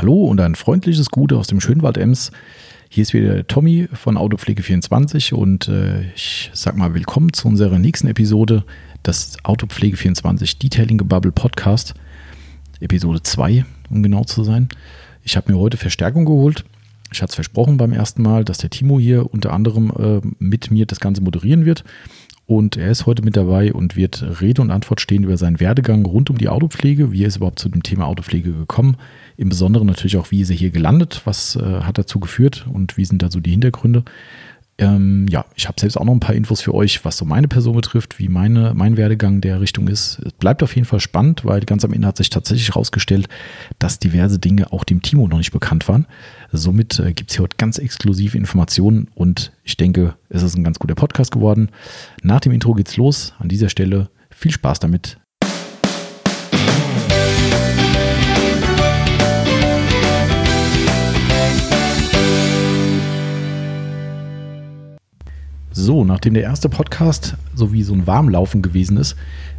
Hallo und ein freundliches Gute aus dem Schönwald Ems. Hier ist wieder Tommy von Autopflege24 und äh, ich sag mal willkommen zu unserer nächsten Episode des Autopflege24 Detailing Bubble Podcast. Episode 2, um genau zu sein. Ich habe mir heute Verstärkung geholt. Ich hatte es versprochen beim ersten Mal, dass der Timo hier unter anderem äh, mit mir das Ganze moderieren wird. Und er ist heute mit dabei und wird Rede und Antwort stehen über seinen Werdegang rund um die Autopflege. Wie er ist überhaupt zu dem Thema Autopflege gekommen? Im Besonderen natürlich auch, wie ist er hier gelandet? Was äh, hat dazu geführt? Und wie sind da so die Hintergründe? Ähm, ja, ich habe selbst auch noch ein paar Infos für euch, was so meine Person betrifft, wie meine, mein Werdegang der Richtung ist. Es bleibt auf jeden Fall spannend, weil ganz am Ende hat sich tatsächlich herausgestellt, dass diverse Dinge auch dem Timo noch nicht bekannt waren. Somit äh, gibt es hier heute ganz exklusive Informationen und ich denke, es ist ein ganz guter Podcast geworden. Nach dem Intro geht's los. An dieser Stelle viel Spaß damit. So, nachdem der erste Podcast so wie so ein Warmlaufen gewesen ist,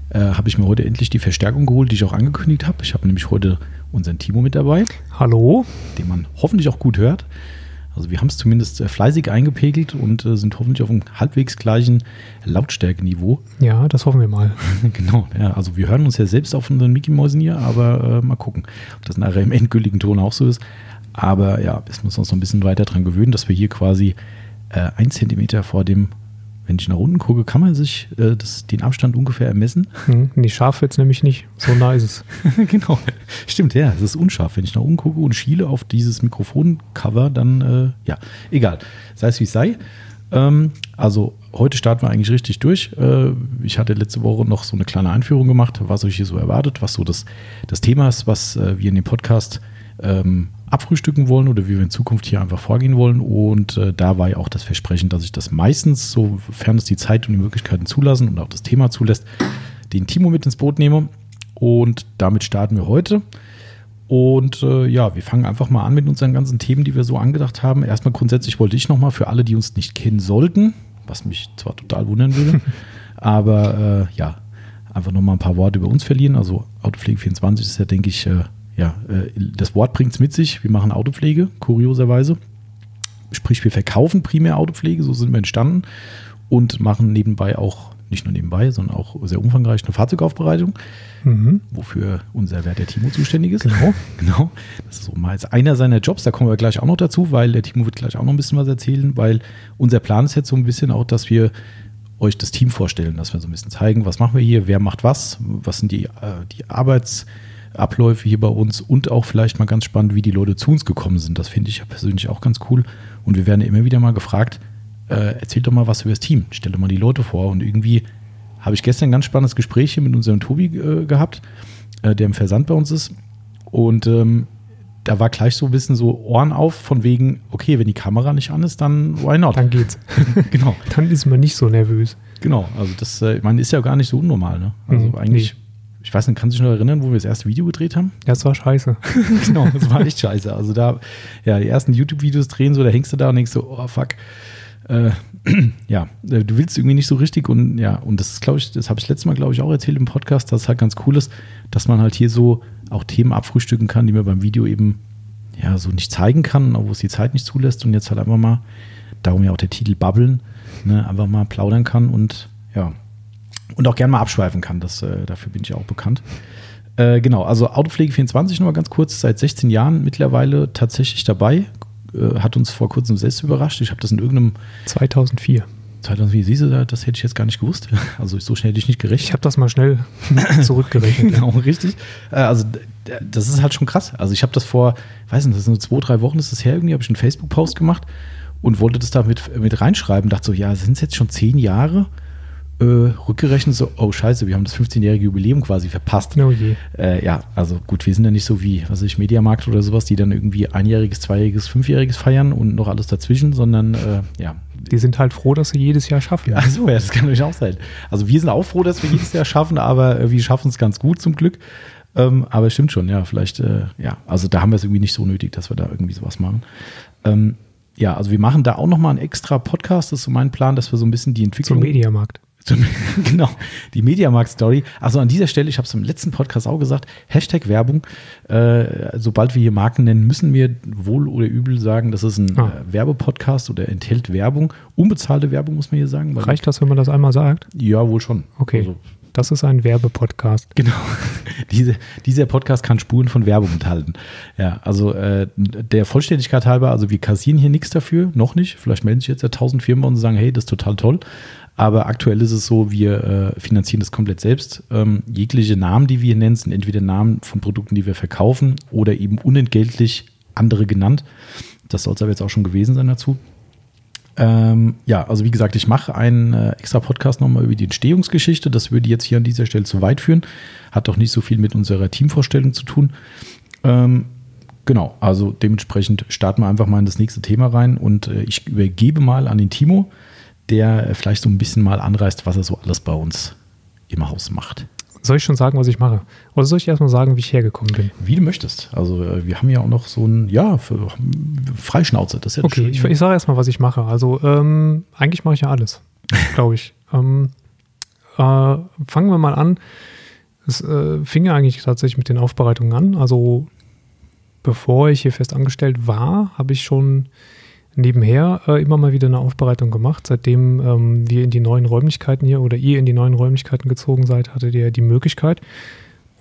äh, habe ich mir heute endlich die Verstärkung geholt, die ich auch angekündigt habe. Ich habe nämlich heute unseren Timo mit dabei. Hallo. Den man hoffentlich auch gut hört. Also wir haben es zumindest äh, fleißig eingepegelt und äh, sind hoffentlich auf einem halbwegs gleichen Lautstärkeniveau. Ja, das hoffen wir mal. genau, ja, also wir hören uns ja selbst auf unseren Mickey Mäusen hier, aber äh, mal gucken, ob das nachher im endgültigen Ton auch so ist. Aber ja, wir müssen uns noch ein bisschen weiter daran gewöhnen, dass wir hier quasi äh, ein Zentimeter vor dem, wenn ich nach unten gucke, kann man sich äh, das, den Abstand ungefähr ermessen. Hm, nee, scharf wird es nämlich nicht. So nah ist es. genau. Stimmt, ja, es ist unscharf. Wenn ich nach unten gucke und schiele auf dieses Mikrofoncover, dann, äh, ja, egal. Sei es wie es sei. Ähm, also heute starten wir eigentlich richtig durch. Äh, ich hatte letzte Woche noch so eine kleine Einführung gemacht, was euch hier so erwartet, was so das, das Thema ist, was äh, wir in dem Podcast ähm, abfrühstücken wollen oder wie wir in Zukunft hier einfach vorgehen wollen. Und äh, da war ja auch das Versprechen, dass ich das meistens, sofern es die Zeit und die Möglichkeiten zulassen und auch das Thema zulässt, den Timo mit ins Boot nehme. Und damit starten wir heute. Und äh, ja, wir fangen einfach mal an mit unseren ganzen Themen, die wir so angedacht haben. Erstmal grundsätzlich wollte ich nochmal für alle, die uns nicht kennen sollten, was mich zwar total wundern würde, aber äh, ja, einfach nochmal ein paar Worte über uns verlieren. Also Autopflege24 ist ja, denke ich, äh, ja, äh, das Wort bringt es mit sich. Wir machen Autopflege, kurioserweise. Sprich, wir verkaufen primär Autopflege, so sind wir entstanden und machen nebenbei auch, nicht nur nebenbei, sondern auch sehr umfangreich eine Fahrzeugaufbereitung, mhm. wofür unser Wert der Timo zuständig ist. Genau. genau. Das ist so mal als einer seiner Jobs, da kommen wir gleich auch noch dazu, weil der Timo wird gleich auch noch ein bisschen was erzählen, weil unser Plan ist jetzt so ein bisschen auch, dass wir euch das Team vorstellen, dass wir so ein bisschen zeigen, was machen wir hier, wer macht was, was sind die, äh, die Arbeits- Abläufe hier bei uns und auch vielleicht mal ganz spannend, wie die Leute zu uns gekommen sind. Das finde ich ja persönlich auch ganz cool. Und wir werden immer wieder mal gefragt, äh, erzählt doch mal was über das Team, stell doch mal die Leute vor. Und irgendwie habe ich gestern ein ganz spannendes Gespräch hier mit unserem Tobi äh, gehabt, äh, der im Versand bei uns ist. Und ähm, da war gleich so ein bisschen so Ohren auf, von wegen, okay, wenn die Kamera nicht an ist, dann why not? Dann geht's. genau. Dann ist man nicht so nervös. Genau, also das, äh, ich meine, ist ja gar nicht so unnormal, ne? Also mhm, eigentlich. Ich weiß nicht, kannst du dich noch erinnern, wo wir das erste Video gedreht haben? Ja, es war scheiße. genau, es war echt scheiße. Also da, ja, die ersten YouTube-Videos drehen so, da hängst du da und denkst so, oh fuck. Äh, ja, äh, du willst irgendwie nicht so richtig und ja, und das ist, glaube ich, das habe ich letztes Mal, glaube ich, auch erzählt im Podcast, dass es halt ganz cool ist, dass man halt hier so auch Themen abfrühstücken kann, die man beim Video eben ja so nicht zeigen kann, wo es die Zeit nicht zulässt und jetzt halt einfach mal, darum ja auch der Titel Babbeln, ne, einfach mal plaudern kann und ja, und auch gerne mal abschweifen kann. Das, äh, dafür bin ich auch bekannt. Äh, genau, also Autopflege 24 nochmal ganz kurz, seit 16 Jahren mittlerweile tatsächlich dabei. Äh, hat uns vor kurzem selbst überrascht. Ich habe das in irgendeinem 2004. 2004, siehst du, das hätte ich jetzt gar nicht gewusst. Also so schnell hätte ich nicht gerechnet. Ich habe das mal schnell zurückgerechnet. genau, richtig. Äh, also das ist halt schon krass. Also ich habe das vor, weiß nicht, das sind nur zwei, drei Wochen ist das her irgendwie, habe ich einen Facebook-Post gemacht und wollte das da mit, mit reinschreiben. Dachte so, ja, sind es jetzt schon zehn Jahre? Äh, rückgerechnet, so, oh scheiße, wir haben das 15-jährige Jubiläum quasi verpasst. Oh je. Äh, ja, also gut, wir sind ja nicht so wie, was ich, Mediamarkt oder sowas, die dann irgendwie einjähriges, zweijähriges, fünfjähriges feiern und noch alles dazwischen, sondern äh, ja. Die sind halt froh, dass sie jedes Jahr schaffen. Ach so, ja, das kann natürlich auch sein. Also wir sind auch froh, dass wir jedes Jahr schaffen, aber äh, wir schaffen es ganz gut zum Glück. Ähm, aber es stimmt schon, ja, vielleicht, äh, ja, also da haben wir es irgendwie nicht so nötig, dass wir da irgendwie sowas machen. Ähm, ja, also wir machen da auch nochmal einen extra Podcast. Das ist so mein Plan, dass wir so ein bisschen die Entwicklung. Zum Mediamarkt. Genau, die Mediamarkt-Story. Also an dieser Stelle, ich habe es im letzten Podcast auch gesagt, Hashtag Werbung. Äh, sobald wir hier Marken nennen, müssen wir wohl oder übel sagen, das ist ein Ah. äh, Werbepodcast oder enthält Werbung. Unbezahlte Werbung, muss man hier sagen. Reicht das, wenn man das einmal sagt? Ja, wohl schon. Okay. Also, Das ist ein Werbepodcast. Genau. Diese, dieser Podcast kann Spuren von Werbung enthalten. Ja, also äh, der Vollständigkeit halber, also wir kassieren hier nichts dafür, noch nicht. Vielleicht melden sich jetzt ja tausend Firmen und sagen, hey, das ist total toll. Aber aktuell ist es so, wir äh, finanzieren das komplett selbst. Ähm, jegliche Namen, die wir nennen, sind entweder Namen von Produkten, die wir verkaufen oder eben unentgeltlich andere genannt. Das soll es aber jetzt auch schon gewesen sein dazu. Ähm, ja, also wie gesagt, ich mache einen äh, extra Podcast nochmal über die Entstehungsgeschichte. Das würde jetzt hier an dieser Stelle zu weit führen. Hat doch nicht so viel mit unserer Teamvorstellung zu tun. Ähm, genau, also dementsprechend starten wir einfach mal in das nächste Thema rein und äh, ich übergebe mal an den Timo, der vielleicht so ein bisschen mal anreißt, was er so alles bei uns im Haus macht. Soll ich schon sagen, was ich mache? Oder soll ich erstmal sagen, wie ich hergekommen bin? Wie du möchtest. Also äh, wir haben ja auch noch so ein, ja, für, Freischnauze. Das ist ja Okay, Schöne. ich, ich sage erstmal, was ich mache. Also, ähm, eigentlich mache ich ja alles, glaube ich. ähm, äh, fangen wir mal an. Es äh, fing ja eigentlich tatsächlich mit den Aufbereitungen an. Also, bevor ich hier fest angestellt war, habe ich schon nebenher äh, immer mal wieder eine Aufbereitung gemacht. Seitdem ähm, wir in die neuen Räumlichkeiten hier oder ihr in die neuen Räumlichkeiten gezogen seid, hattet ihr die Möglichkeit.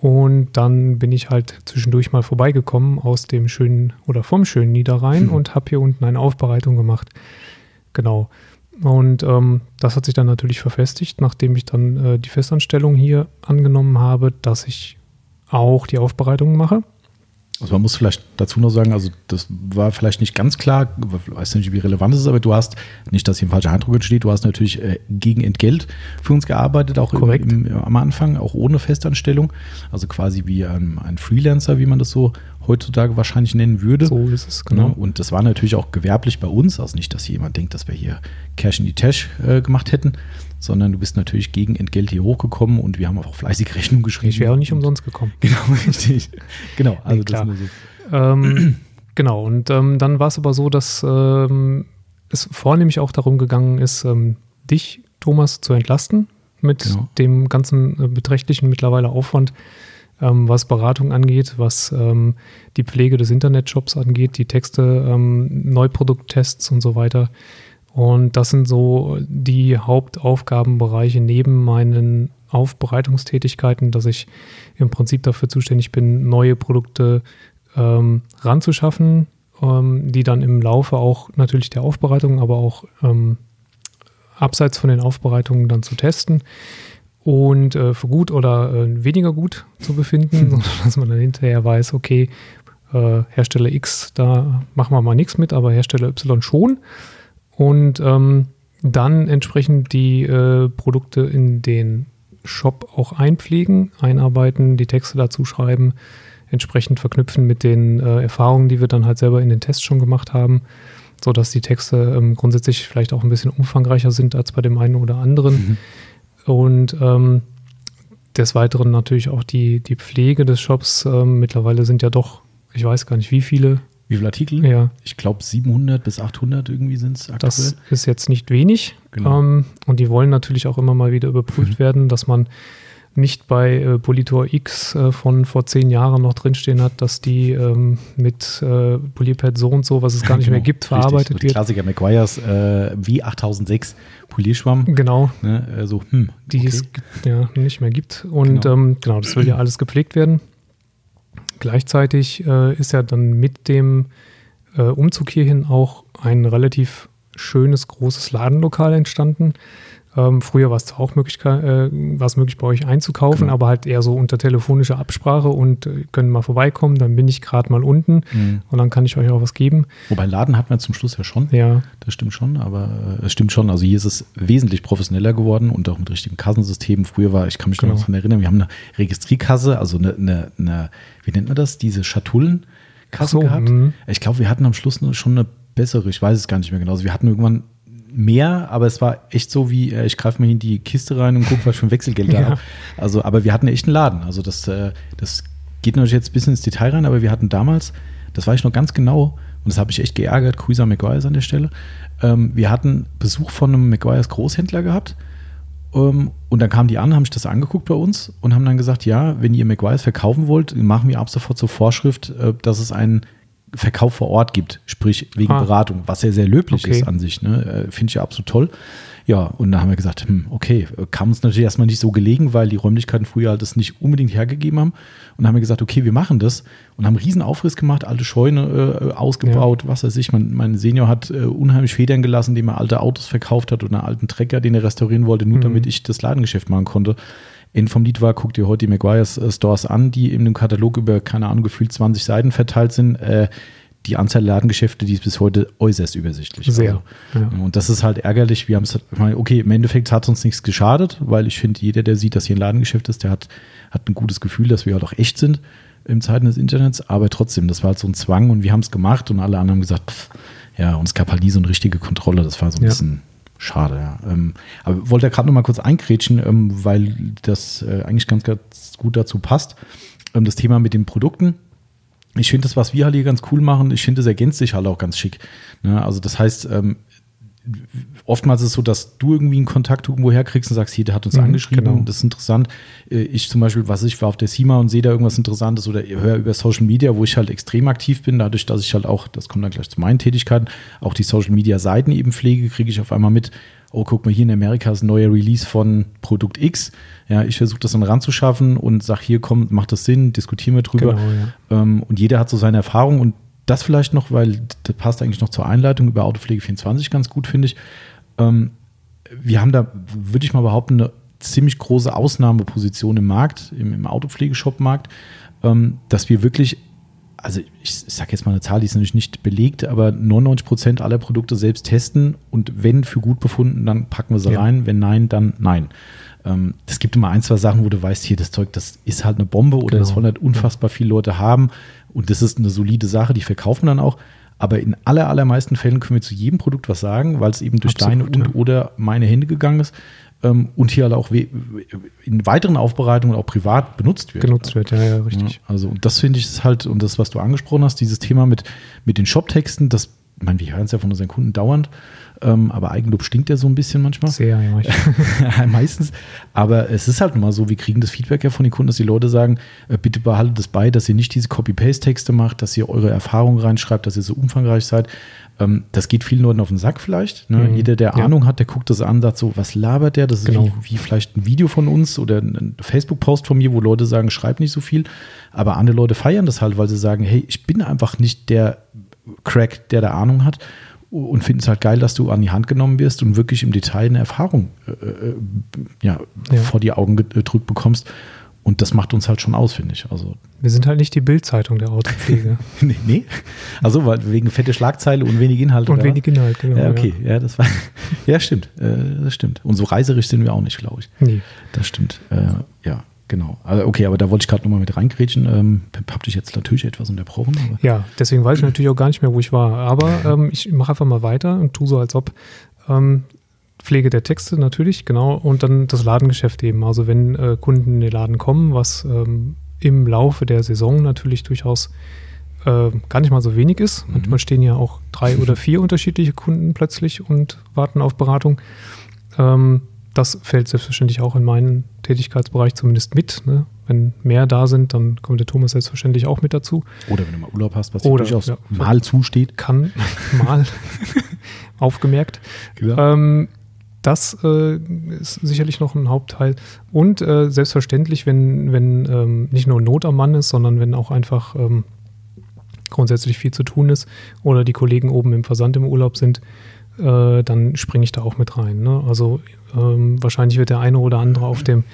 Und dann bin ich halt zwischendurch mal vorbeigekommen aus dem schönen oder vom schönen Niederrhein Mhm. und habe hier unten eine Aufbereitung gemacht. Genau. Und ähm, das hat sich dann natürlich verfestigt, nachdem ich dann äh, die Festanstellung hier angenommen habe, dass ich auch die Aufbereitung mache. Also man muss vielleicht dazu noch sagen, also das war vielleicht nicht ganz klar, ich weiß nicht, wie relevant es ist, aber du hast, nicht, dass hier ein falscher Eindruck entsteht, du hast natürlich äh, gegen Entgelt für uns gearbeitet, auch im, Korrekt. Im, am Anfang, auch ohne Festanstellung, also quasi wie ein, ein Freelancer, wie man das so heutzutage wahrscheinlich nennen würde. So ist es, Genau. genau. Und das war natürlich auch gewerblich bei uns, also nicht, dass jemand denkt, dass wir hier Cash in die Tash äh, gemacht hätten, sondern du bist natürlich gegen Entgelt hier hochgekommen und wir haben auch fleißig Rechnung geschrieben. Ich wäre auch nicht umsonst gekommen. Genau, richtig. Genau, also Nee, das klar. nur so. ähm, genau, und ähm, dann war es aber so, dass ähm, es vornehmlich auch darum gegangen ist, ähm, dich, Thomas, zu entlasten mit Genau. dem ganzen äh, beträchtlichen mittlerweile Aufwand, ähm, was Beratung angeht, was ähm, die Pflege des Internetshops angeht, die Texte, Neuprodukttests und so weiter. Und das sind so die Hauptaufgabenbereiche neben meinen Aufbereitungstätigkeiten, dass ich im Prinzip dafür zuständig bin, neue Produkte ähm, ranzuschaffen, ähm, die dann im Laufe auch natürlich der Aufbereitung, aber auch ähm, abseits von den Aufbereitungen dann zu testen und äh, für gut oder äh, weniger gut zu befinden, sondern dass man dann hinterher weiß, okay, äh, Hersteller X, da machen wir mal nichts mit, aber Hersteller Y schon. Und ähm, dann entsprechend die äh, Produkte in den Shop auch einpflegen, einarbeiten, die Texte dazu schreiben, entsprechend verknüpfen mit den äh, Erfahrungen, die wir dann halt selber in den Tests schon gemacht haben, sodass die Texte ähm, grundsätzlich vielleicht auch ein bisschen umfangreicher sind als bei dem einen oder anderen. Und ähm, des Weiteren natürlich auch die, die Pflege des Shops. Ähm, mittlerweile sind ja doch, ich weiß gar nicht wie viele. Wie viele Artikel? Ja, Ich glaube 700 bis 800 irgendwie sind es aktuell. das ist jetzt nicht wenig. Genau. Ähm, und die wollen natürlich auch immer mal wieder überprüft werden, dass man nicht bei äh, Politor X äh, von vor zehn Jahren noch drinstehen hat, dass die ähm, mit äh, Polypad so und so, was es gar nicht mehr Genau, gibt, richtig. verarbeitet die wird. Klassiker McGuire's äh, W8006 Polierschwamm. Genau, Ne, so, hm, die okay. es ja, nicht mehr gibt. Und Genau. ähm, genau, das will ja alles gepflegt werden. Gleichzeitig äh, ist ja dann mit dem äh, Umzug hierhin auch ein relativ schönes, großes Ladenlokal entstanden. Ähm, früher war es auch möglich, äh, war es möglich, bei euch einzukaufen, Genau. aber halt eher so unter telefonischer Absprache und äh, können mal vorbeikommen, dann bin ich gerade mal unten Mhm. und dann kann ich euch auch was geben. Wobei Laden hat man zum Schluss ja schon. Ja, Das stimmt schon, aber äh, es stimmt schon. Also hier ist es wesentlich professioneller geworden und auch mit richtigen Kassensystemen. Früher war, ich kann mich Genau. noch daran erinnern, wir haben eine Registrierkasse, also eine, eine, eine wie nennt man das, diese Schatullenkasse so, gehabt. mhm. Ich glaube, wir hatten am Schluss schon eine bessere, ich weiß es gar nicht mehr genau. Also wir hatten irgendwann mehr, aber es war echt so wie, äh, ich greife mal in die Kiste rein und gucke, was für ein Wechselgeld da Ja. habe. Also, aber wir hatten echt einen Laden. Also das, äh, das geht natürlich jetzt ein bisschen ins Detail rein, aber wir hatten damals, das weiß ich noch ganz genau, und das habe ich echt geärgert, Grüße an McGuire's an der Stelle. Ähm, wir hatten Besuch von einem McGuire's Großhändler gehabt Ähm, und dann kamen die an, haben sich das angeguckt bei uns und haben dann gesagt, ja, wenn ihr McGuire's verkaufen wollt, machen wir ab sofort zur Vorschrift, äh, dass es einen Verkauf vor Ort gibt, sprich wegen ah. Beratung, was ja sehr löblich okay. ist an sich. Ne? Äh, finde ich ja absolut toll. Ja, und da haben wir gesagt, hm, okay, kam uns natürlich erstmal nicht so gelegen, weil die Räumlichkeiten früher halt das nicht unbedingt hergegeben haben. Und haben wir gesagt, okay, wir machen das und haben einen riesen Aufriss gemacht, alte Scheune äh, ausgebaut, ja. was weiß ich. Mein, mein Senior hat äh, unheimlich Federn gelassen, indem er alte Autos verkauft hat oder einen alten Trecker, den er restaurieren wollte, nur mhm. damit ich das Ladengeschäft machen konnte. Ende vom Lied war, guck dir heute die Maguire's äh, Stores an, die in dem Katalog über, keine Ahnung, gefühlt 20 Seiten verteilt sind. Äh, die Anzahl der Ladengeschäfte, die ist bis heute äußerst übersichtlich. Sehr. Also, ja. Und das ist halt ärgerlich. Wir haben es, okay, im Endeffekt hat es uns nichts geschadet, weil ich finde, jeder, der sieht, dass hier ein Ladengeschäft ist, der hat, hat ein gutes Gefühl, dass wir halt auch echt sind im Zeiten des Internets. Aber trotzdem, das war halt so ein Zwang und wir haben es gemacht und alle anderen haben gesagt, pff, ja, uns gab halt nie so eine richtige Kontrolle. Das war so ein ja. bisschen schade, ja. Ähm, aber wollte ja gerade noch mal kurz einkrätschen, ähm, weil das äh, eigentlich ganz, ganz gut dazu passt. Ähm, das Thema mit den Produkten ich finde das, was wir halt hier ganz cool machen, ich finde, das ergänzt sich halt auch ganz schick. Ne? Also das heißt, ähm, oftmals ist es so, dass du irgendwie einen Kontakt irgendwo herkriegst und sagst, hier, der hat uns mhm, angeschrieben, genau. das ist interessant. Äh, ich zum Beispiel, was ich war auf der CIMA und sehe da irgendwas Interessantes oder höre über Social Media, wo ich halt extrem aktiv bin, dadurch, dass ich halt auch, das kommt dann gleich zu meinen Tätigkeiten, auch die Social Media Seiten eben pflege, kriege ich auf einmal mit, oh, guck mal, hier in Amerika ist ein neuer Release von Produkt X. Ja, ich versuche das dann ranzuschaffen und sage, hier kommt, macht das Sinn, diskutieren wir drüber. Genau, ja. ähm, und jeder hat so seine Erfahrung und das vielleicht noch, weil das passt eigentlich noch zur Einleitung über Autopflege 24 ganz gut, finde ich. Ähm, wir haben da, würde ich mal behaupten, eine ziemlich große Ausnahmeposition im Markt, im, im Autopflegeshop-Markt, ähm, dass wir wirklich also ich sage jetzt mal eine Zahl, die ist natürlich nicht belegt, aber 99 Prozent aller Produkte selbst testen und wenn für gut befunden, dann packen wir sie ja. rein, wenn nein, dann nein. Ähm, es gibt immer ein, zwei Sachen, wo du weißt, hier das Zeug, das ist halt eine Bombe oder genau. das wollen halt unfassbar viele Leute haben und das ist eine solide Sache, die verkaufen dann auch. Aber in aller, allermeisten Fällen können wir zu jedem Produkt was sagen, weil es eben durch Absolut, deine und ja. oder meine Hände gegangen ist ähm, und hier halt auch in weiteren Aufbereitungen auch privat benutzt wird. Genutzt wird, ja, ja, richtig. Ja, also und das finde ich halt, und das, was du angesprochen hast, dieses Thema mit, mit den Shop-Texten, das, ich meine, wir hören es ja von unseren Kunden dauernd, ähm, aber Eigenlob stinkt ja so ein bisschen manchmal. Sehr, ja. Meistens. Aber es ist halt mal so, wir kriegen das Feedback ja von den Kunden, dass die Leute sagen, äh, bitte behaltet es bei, dass ihr nicht diese Copy-Paste-Texte macht, dass ihr eure Erfahrungen reinschreibt, dass ihr so umfangreich seid. Ähm, das geht vielen Leuten auf den Sack vielleicht. Ne? Mhm. Jeder, der ja. Ahnung hat, der guckt das an, sagt so, was labert der? Das ist genau. wie, wie, vielleicht ein Video von uns oder ein Facebook-Post von mir, wo Leute sagen, schreib nicht so viel. Aber andere Leute feiern das halt, weil sie sagen, hey, ich bin einfach nicht der Crack, der da Ahnung hat und finden es halt geil, dass du an die Hand genommen wirst und wirklich im Detail eine Erfahrung äh, äh ja, ja, vor die Augen gedrückt bekommst. Und das macht uns halt schon aus, finde ich. Also wir sind halt nicht die Bildzeitung der Autopflege. nee, nee. Also weil wegen fette Schlagzeile und wenig Inhalt. Und wenig Inhalt, genau. Ja, okay. Ja, das war. ja, stimmt. Äh, das stimmt. Und so reiserisch sind wir auch nicht, glaube ich. Nee. Das stimmt. Äh, ja, genau. Also, okay, aber da wollte ich gerade nochmal mit reingrätschen. Ähm, hab dich jetzt natürlich etwas unterbrochen. ja, deswegen weiß ich natürlich auch gar nicht mehr, wo ich war. Aber ähm, ich mache einfach mal weiter und tue so, als ob. Ähm, Pflege der Texte natürlich, genau, und dann das Ladengeschäft eben. Also wenn äh, Kunden in den Laden kommen, was ähm, im Laufe der Saison natürlich durchaus äh, gar nicht mal so wenig ist. Mhm. Manchmal stehen ja auch drei oder vier unterschiedliche Kunden plötzlich und warten auf Beratung. Ähm, das fällt selbstverständlich auch in meinen Tätigkeitsbereich zumindest mit. Ne? Wenn mehr da sind, dann kommt der Thomas selbstverständlich auch mit dazu. Oder wenn du mal Urlaub hast, was dir durchaus ja, mal zusteht. Kann, mal aufgemerkt. Genau. Ähm, das äh, ist sicherlich noch ein Hauptteil. Und äh, selbstverständlich, wenn, wenn ähm, nicht nur Not am Mann ist, sondern wenn auch einfach ähm, grundsätzlich viel zu tun ist oder die Kollegen oben im Versand im Urlaub sind, äh, dann springe ich da auch mit rein. Ne? Also ähm, wahrscheinlich wird der eine oder andere auf dem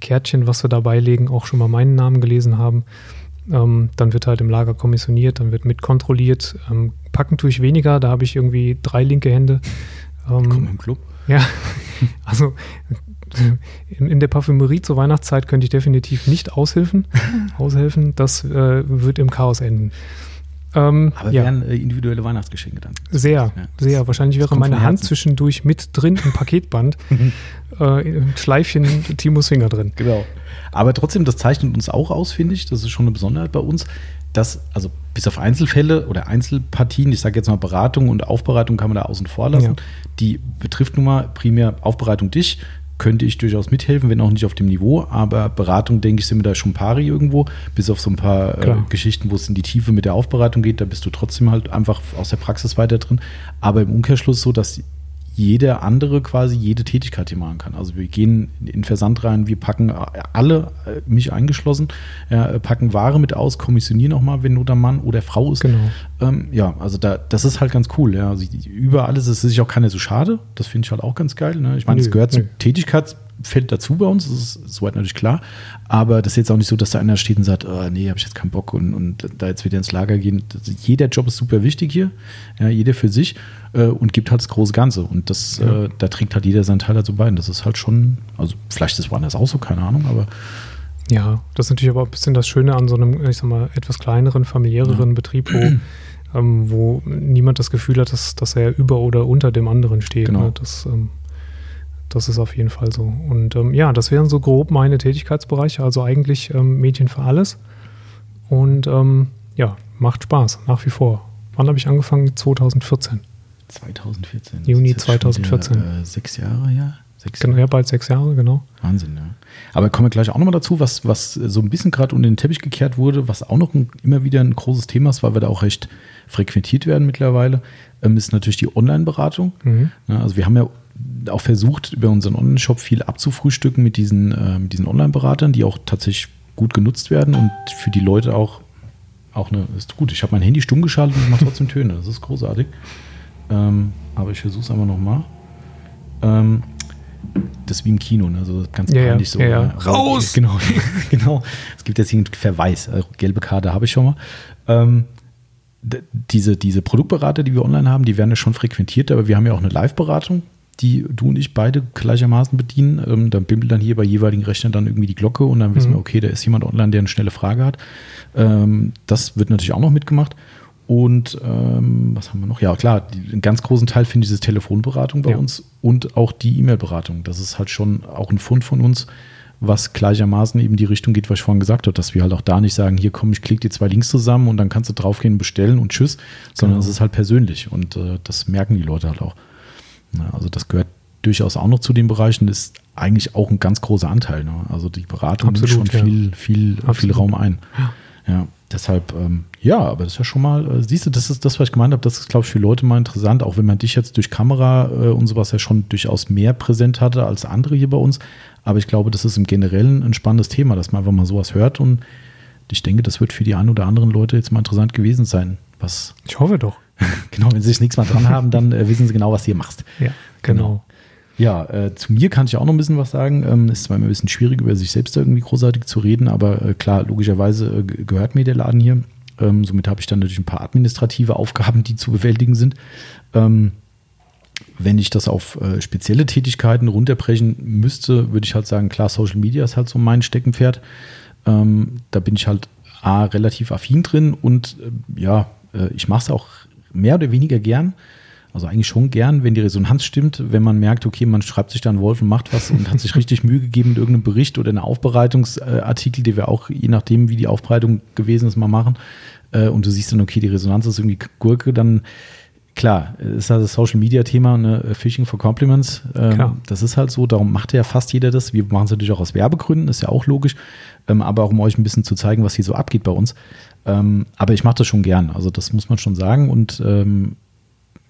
Kärtchen, was wir dabei legen, auch schon mal meinen Namen gelesen haben. Ähm, dann wird halt im Lager kommissioniert, dann wird mitkontrolliert. Ähm, packen tue ich weniger, da habe ich irgendwie drei linke Hände. Komm im Club. Ja, also in, in, der Parfümerie zur Weihnachtszeit könnte ich definitiv nicht aushelfen. aushelfen. Das äh, wird im Chaos enden. Ähm, Aber ja. wären äh, individuelle Weihnachtsgeschenke dann? Sehr, ja, sehr. Wahrscheinlich wäre meine Hand zwischendurch mit drin im Paketband. äh, ein Schleifchen Timos Finger drin. Genau. Aber trotzdem, das zeichnet uns auch aus, finde ich. Das ist schon eine Besonderheit bei uns, dass, also bis auf Einzelfälle oder Einzelpartien, ich sage jetzt mal Beratung und Aufbereitung kann man da außen vor lassen. Ja. Die betrifft nun mal primär Aufbereitung dich. Könnte ich durchaus mithelfen, wenn auch nicht auf dem Niveau. Aber Beratung, denke ich, sind wir da schon pari irgendwo. Bis auf so ein paar äh, Geschichten, wo es in die Tiefe mit der Aufbereitung geht, da bist du trotzdem halt einfach aus der Praxis weiter drin. Aber im Umkehrschluss so, dass jeder andere quasi jede Tätigkeit hier machen kann. Also wir gehen in Versand rein, wir packen alle, äh, mich eingeschlossen, ja, packen Ware mit aus, kommissionieren auch mal, wenn nur der Mann oder Frau ist. Genau. Ähm, ja, also da, das ist halt ganz cool. Ja. Also überall ist es sich auch keiner so schade. Das finde ich halt auch ganz geil. Ne? Ich meine, es gehört nö. Tätigkeits fällt dazu bei uns, das ist soweit natürlich klar. Aber das ist jetzt auch nicht so, dass da einer steht und sagt, oh, nee, habe ich jetzt keinen Bock und, und da jetzt wieder ins Lager gehen. jeder Job ist super wichtig hier, ja, jeder für sich äh, und gibt halt das große Ganze. Und das, ja. äh, da trägt halt jeder seinen Teil dazu bei. Und das ist halt schon, also vielleicht ist es woanders auch so, keine Ahnung, aber. Ja, das ist natürlich aber ein bisschen das Schöne an so einem, ich sag mal, etwas kleineren, familiäreren ja. Betrieb, wo, ähm, wo niemand das Gefühl hat, dass, dass er über oder unter dem anderen steht. Genau. Ne? Das, ähm, das ist auf jeden Fall so. Und ähm, ja, das wären so grob meine Tätigkeitsbereiche. Also eigentlich ähm, Mädchen für alles. Und ähm, ja, macht Spaß, nach wie vor. Wann habe ich angefangen? 2014. 2014. Juni 2014. Wieder, äh, sechs Jahre, ja? Sechs genau, ja, bald sechs Jahre, genau. Wahnsinn, ja. Aber kommen wir gleich auch nochmal dazu, was, was so ein bisschen gerade unter den Teppich gekehrt wurde, was auch noch ein, immer wieder ein großes Thema ist, weil wir da auch recht frequentiert werden mittlerweile, ähm, ist natürlich die Online-Beratung. Mhm. Ja, also wir haben ja auch versucht, über unseren Online-Shop viel abzufrühstücken mit diesen, äh, mit diesen Online-Beratern, die auch tatsächlich gut genutzt werden und für die Leute auch, auch eine, ist gut. Ich habe mein Handy stumm geschaltet und mache trotzdem Töne. Das ist großartig. Ähm, aber ich versuche es einfach nochmal. Ähm, das ist wie im Kino, ne? also ganz ja, peinlich so. Ja, ja. Äh, Raus! Genau, genau. Es gibt jetzt hier einen Verweis. Also gelbe Karte habe ich schon mal. Ähm, diese, diese Produktberater, die wir online haben, die werden ja schon frequentiert, aber wir haben ja auch eine Live-Beratung die du und ich beide gleichermaßen bedienen. Ähm, dann bimmelt dann hier bei jeweiligen Rechnern dann irgendwie die Glocke und dann wissen mhm. wir, okay, da ist jemand online, der eine schnelle Frage hat. Ähm, das wird natürlich auch noch mitgemacht. Und ähm, was haben wir noch? Ja, klar, die, einen ganz großen Teil finde ich diese Telefonberatung bei ja. uns und auch die E-Mail-Beratung. Das ist halt schon auch ein Fund von uns, was gleichermaßen eben die Richtung geht, was ich vorhin gesagt habe, dass wir halt auch da nicht sagen, hier komm, ich klicke die zwei Links zusammen und dann kannst du draufgehen, bestellen und tschüss, sondern genau. es ist halt persönlich und äh, das merken die Leute halt auch. Ja, also das gehört durchaus auch noch zu den Bereichen, ist eigentlich auch ein ganz großer Anteil. Ne? Also die Beratung nimmt schon ja. viel, viel, viel Raum ein. Ja. ja deshalb, ähm, ja, aber das ist ja schon mal, äh, siehst du, das ist das, was ich gemeint habe, das ist, glaube ich, für Leute mal interessant, auch wenn man dich jetzt durch Kamera äh, und sowas ja schon durchaus mehr präsent hatte als andere hier bei uns. Aber ich glaube, das ist im Generellen ein spannendes Thema, dass man einfach mal sowas hört und ich denke, das wird für die ein oder anderen Leute jetzt mal interessant gewesen sein. Was ich hoffe doch. genau, wenn sie sich nichts mehr dran haben, dann äh, wissen sie genau, was du hier machst. Ja, genau. genau. Ja, äh, zu mir kann ich auch noch ein bisschen was sagen. Ähm, ist zwar immer ein bisschen schwierig, über sich selbst irgendwie großartig zu reden, aber äh, klar, logischerweise äh, gehört mir der Laden hier. Ähm, somit habe ich dann natürlich ein paar administrative Aufgaben, die zu bewältigen sind. Ähm, wenn ich das auf äh, spezielle Tätigkeiten runterbrechen müsste, würde ich halt sagen, klar, Social Media ist halt so mein Steckenpferd. Ähm, da bin ich halt A, relativ affin drin und äh, ja, äh, ich mache es auch mehr oder weniger gern. Also eigentlich schon gern, wenn die Resonanz stimmt, wenn man merkt, okay, man schreibt sich da einen Wolf und macht was und hat sich richtig Mühe gegeben mit irgendeinem Bericht oder einem Aufbereitungsartikel, die wir auch, je nachdem, wie die Aufbereitung gewesen ist, mal machen. Äh, und du siehst dann, okay, die Resonanz ist irgendwie Gurke, dann klar, ist halt das Social Media Thema, ne, Phishing for Compliments. Ähm, das ist halt so, darum macht ja fast jeder das. Wir machen es natürlich auch aus Werbegründen, ist ja auch logisch, ähm, aber auch um euch ein bisschen zu zeigen, was hier so abgeht bei uns. Ähm, aber ich mache das schon gern, also das muss man schon sagen und ähm,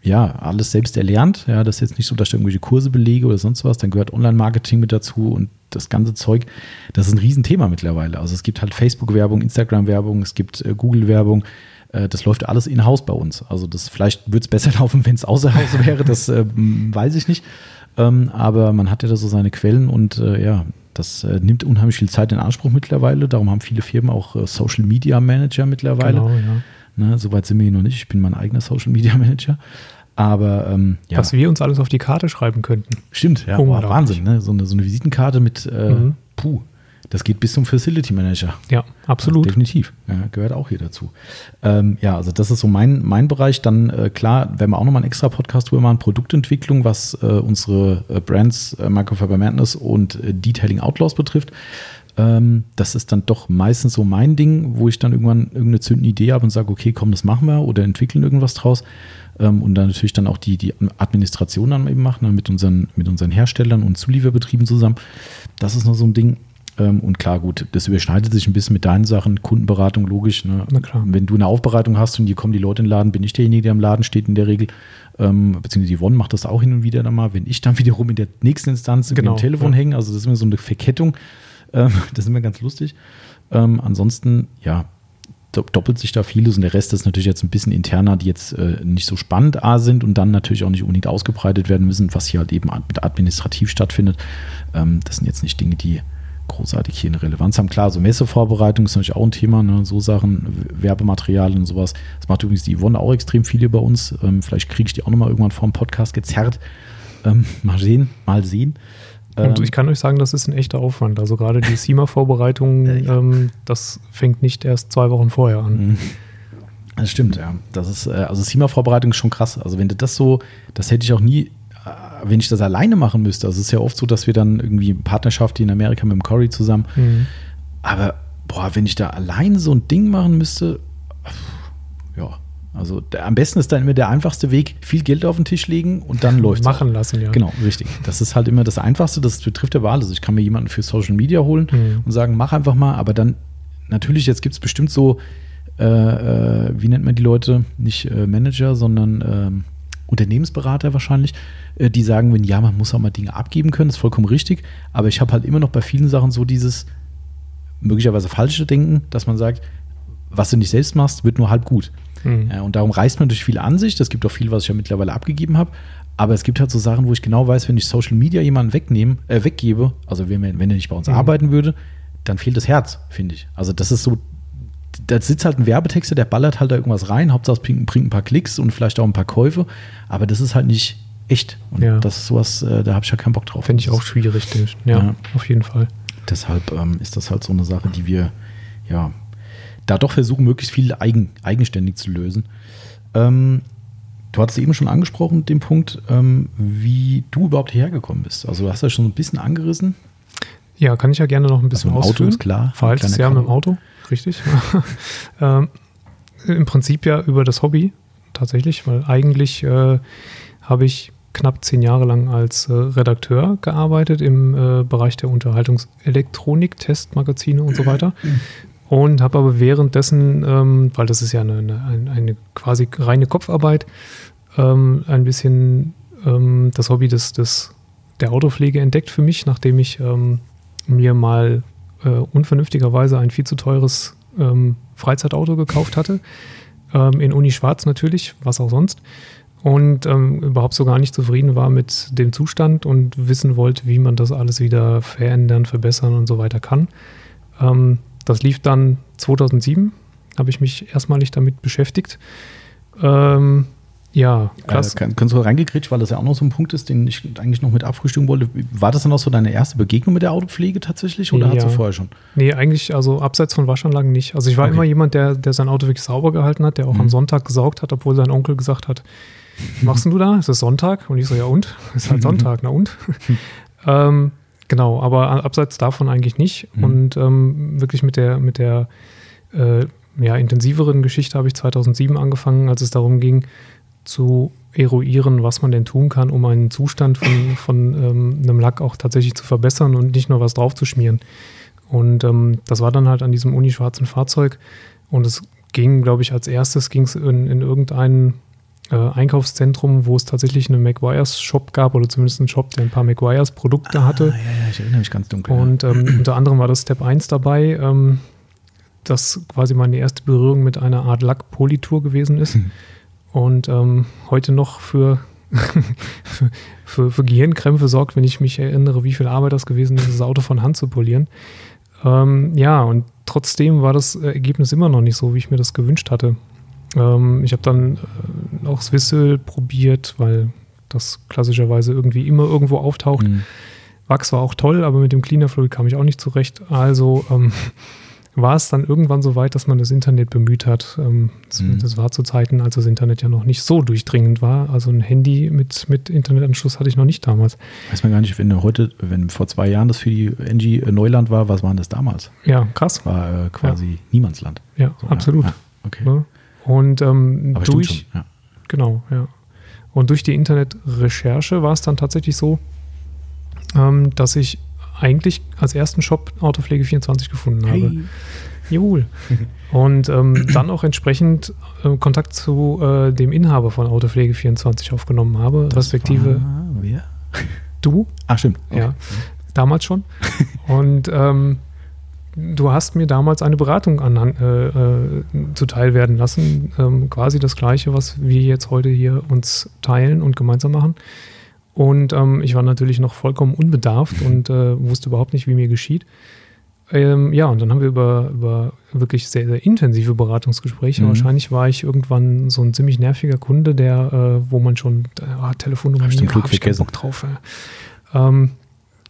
ja, alles selbst erlernt. Ja, das ist jetzt nicht so, dass ich irgendwelche Kurse belege oder sonst was. Dann gehört Online-Marketing mit dazu und das ganze Zeug. Das ist ein Riesenthema mittlerweile. Also es gibt halt Facebook-Werbung, Instagram-Werbung, es gibt äh, Google-Werbung. Äh, das läuft alles in-house bei uns. Also das vielleicht würde es besser laufen, wenn es außer Haus wäre. Das äh, weiß ich nicht. Ähm, aber man hat ja da so seine Quellen und äh, ja, das äh, nimmt unheimlich viel Zeit in Anspruch mittlerweile. Darum haben viele Firmen auch äh, Social Media Manager mittlerweile. Genau, ja. Ne, Soweit sind wir hier noch nicht. Ich bin mein eigener Social Media Manager. Aber ähm, ja. Was wir uns alles auf die Karte schreiben könnten. Stimmt, ja. Boah, Wahnsinn, ne? so, eine, so eine Visitenkarte mit äh, mhm. puh. Das geht bis zum Facility Manager. Ja, absolut. Ja, definitiv. Ja, gehört auch hier dazu. Ähm, ja, also das ist so mein, mein Bereich. Dann, äh, klar, werden wir auch nochmal einen extra Podcast drüber machen, Produktentwicklung, was äh, unsere äh, Brands äh, Microfiber Madness und äh, Detailing Outlaws betrifft. Ähm, das ist dann doch meistens so mein Ding, wo ich dann irgendwann irgendeine zündende Idee habe und sage, okay, komm, das machen wir oder entwickeln irgendwas draus. ähm, und dann natürlich dann auch die, die Administration dann eben machen, ne, mit unseren, mit unseren Herstellern und Zulieferbetrieben zusammen. Das ist noch so ein Ding. Ähm, und klar, gut, das überschneidet sich ein bisschen mit deinen Sachen, Kundenberatung, logisch. Ne? Na klar. Wenn du eine Aufbereitung hast und hier kommen die Leute in den Laden, bin ich derjenige, der im Laden steht in der Regel. Ähm, beziehungsweise Yvonne macht das auch hin und wieder dann mal, wenn ich dann wiederum in der nächsten Instanz Genau, im Telefon ja. hänge. Also das ist immer so eine Verkettung. Ähm, das ist immer ganz lustig. Ähm, ansonsten, ja, do- doppelt sich da vieles und der Rest ist natürlich jetzt ein bisschen interner, die jetzt äh, nicht so spannend A sind und dann natürlich auch nicht unbedingt ausgebreitet werden müssen, was hier halt eben ad- administrativ stattfindet. Ähm, das sind jetzt nicht Dinge, die großartig hier eine Relevanz haben. Klar, so Messevorbereitung ist natürlich auch ein Thema, ne? so Sachen, Werbematerialien und sowas. Das macht übrigens die Yvonne auch extrem viele bei uns. Ähm, vielleicht kriege ich die auch nochmal irgendwann vor dem Podcast gezerrt. Ähm, mal sehen, mal sehen. Und Ähm, ich kann euch sagen, das ist ein echter Aufwand. Also gerade die SEMA-Vorbereitung, Äh, ähm, das fängt nicht erst zwei Wochen vorher an. Mhm. Das stimmt, ja. Das ist, äh, also SEMA-Vorbereitung ist schon krass. Also wenn du das so, das hätte ich auch nie, wenn ich das alleine machen müsste. Also es ist ja oft so, dass wir dann irgendwie Partnerschaft in Amerika mit dem Cory zusammen. Mhm. Aber boah, wenn ich da alleine so ein Ding machen müsste, ja. Also der, am besten ist dann immer der einfachste Weg, viel Geld auf den Tisch legen und dann läuft Machen lassen, ja. Genau, richtig. Das ist halt immer das Einfachste, das betrifft aber alles. Ich kann mir jemanden für Social Media holen Mhm. und sagen, mach einfach mal, aber dann, natürlich, jetzt gibt es bestimmt so, äh, äh, wie nennt man die Leute? Nicht äh, Manager, sondern ähm, Unternehmensberater wahrscheinlich, äh, die sagen, wenn ja, man muss auch mal Dinge abgeben können, ist vollkommen richtig. Aber ich habe halt immer noch bei vielen Sachen so dieses möglicherweise falsche Denken, dass man sagt, was du nicht selbst machst, wird nur halb gut. Mhm. Und darum reißt man durch viel an sich. Es gibt auch viel, was ich ja mittlerweile abgegeben habe. Aber es gibt halt so Sachen, wo ich genau weiß, wenn ich Social Media jemanden wegnehmen, äh, weggebe, also wenn, er- wenn er nicht bei uns Mhm. arbeiten würde, dann fehlt das Herz, finde ich. Also das ist so, da sitzt halt ein Werbetexter, der ballert halt da irgendwas rein, Hauptsache bringt, bringt ein paar Klicks und vielleicht auch ein paar Käufe, aber das ist halt nicht echt. Und Ja. das ist sowas, äh, da habe ich ja keinen Bock drauf. Fände ich auch schwierig. den- Ja, Ja. auf jeden Fall. Deshalb ähm, ist das halt so eine Sache, die wir ja da doch versuchen, möglichst viel eigen, eigenständig zu lösen. Ähm, du hattest eben schon angesprochen, den Punkt, ähm, wie du überhaupt hergekommen bist. Also du hast ja schon ein bisschen angerissen. Ja, kann ich ja gerne noch ein bisschen Also im Auto ausführen. ist klar, Verhaltes kleiner Jahr mit dem. Auto, richtig. ähm, Im Prinzip ja über das Hobby tatsächlich, weil eigentlich äh, habe ich knapp zehn Jahre lang als äh, Redakteur gearbeitet im äh, Bereich der Unterhaltungselektronik, Testmagazine und so weiter. Und habe aber währenddessen, ähm, weil das ist ja eine, eine, eine, quasi reine Kopfarbeit, ähm, ein bisschen ähm, das Hobby des, des, der Autopflege entdeckt für mich, nachdem ich ähm, mir mal äh, unvernünftigerweise ein viel zu teures ähm, Freizeitauto gekauft hatte. Ähm, in Uni Schwarz natürlich, was auch sonst. Und ähm, überhaupt so gar nicht zufrieden war mit dem Zustand und wissen wollte, wie man das alles wieder verändern, verbessern und so weiter kann. Ähm, das lief dann 2007, habe ich mich erstmalig damit beschäftigt. Ähm, ja, krass. Äh, kann, kannst du reingekritscht, weil das ja auch noch so ein Punkt ist, den ich eigentlich noch mit abfrühstücken wollte. War das dann auch so deine erste Begegnung mit der Autopflege tatsächlich oder Ja. hast du vorher schon? Nee, eigentlich, also abseits von Waschanlagen nicht. Also ich war Okay. immer jemand, der, der sein Auto wirklich sauber gehalten hat, der auch Mhm. am Sonntag gesaugt hat, obwohl sein Onkel gesagt hat, was machst du da? Es ist Sonntag. Und ich so, ja und? Es ist halt Sonntag, na und? ähm, genau, aber abseits davon eigentlich nicht. Mhm. Und ähm, wirklich mit der, mit der äh, ja, intensiveren Geschichte habe ich 2007 angefangen, als es darum ging, zu eruieren, was man denn tun kann, um einen Zustand von, von ähm, einem Lack auch tatsächlich zu verbessern und nicht nur was drauf zu schmieren. Und ähm, das war dann halt an diesem unischwarzen Fahrzeug. Und es ging, glaube ich, als erstes ging es in, in irgendein äh, Einkaufszentrum, wo es tatsächlich einen McGuire's Shop gab oder zumindest einen Shop, der ein paar McGuire's Produkte hatte. Ah, ja, ja, ich erinnere mich ganz dunkel. Und ähm, unter anderem war das Step 1 dabei, ähm, das quasi meine erste Berührung mit einer Art Lackpolitur gewesen ist. Hm. Und ähm, heute noch für, für, für, für Gehirnkrämpfe sorgt, wenn ich mich erinnere, wie viel Arbeit das gewesen ist, das Auto von Hand zu polieren. Ähm, ja, und trotzdem war das Ergebnis immer noch nicht so, wie ich mir das gewünscht hatte. Ähm, ich habe dann äh, auch Swissel probiert, weil das klassischerweise irgendwie immer irgendwo auftaucht. Mhm. Wachs war auch toll, aber mit dem Cleaner Fluid kam ich auch nicht zurecht. Also ähm, war es dann irgendwann so weit, dass man das Internet bemüht hat. Ähm, das, Mhm. das war zu Zeiten, als das Internet ja noch nicht so durchdringend war. Also ein Handy mit, mit Internetanschluss hatte ich noch nicht damals. Weiß man gar nicht, wenn heute, wenn vor zwei Jahren das für die NG Neuland war, was war denn das damals? Ja, krass. War äh, quasi Niemandsland. Ja, So, absolut. Ja, ja, okay. Ne? Und ähm, durch, ja. Genau, ja. Und durch die Internetrecherche war es dann tatsächlich so, ähm, dass ich eigentlich als ersten Shop Autopflege24 gefunden habe. Hey. Jawohl. Und ähm, dann auch entsprechend äh, Kontakt zu äh, dem Inhaber von Autopflege24 aufgenommen habe, respektive War, wer? du, Ach, stimmt. ja, damals schon. Und ähm, du hast mir damals eine Beratung an, äh, äh, zuteil werden lassen, ähm, quasi das gleiche, was wir jetzt heute hier uns teilen und gemeinsam machen. Und ähm, ich war natürlich noch vollkommen unbedarft und äh, wusste überhaupt nicht, wie mir geschieht. Ähm, ja, und dann haben wir über, über wirklich sehr, sehr intensive Beratungsgespräche. Mhm. Wahrscheinlich war ich irgendwann so ein ziemlich nerviger Kunde, der, äh, wo man schon, äh, Telefonnummer, Hab ich nee, Glück hab ich. Bock drauf. Ja. Ähm,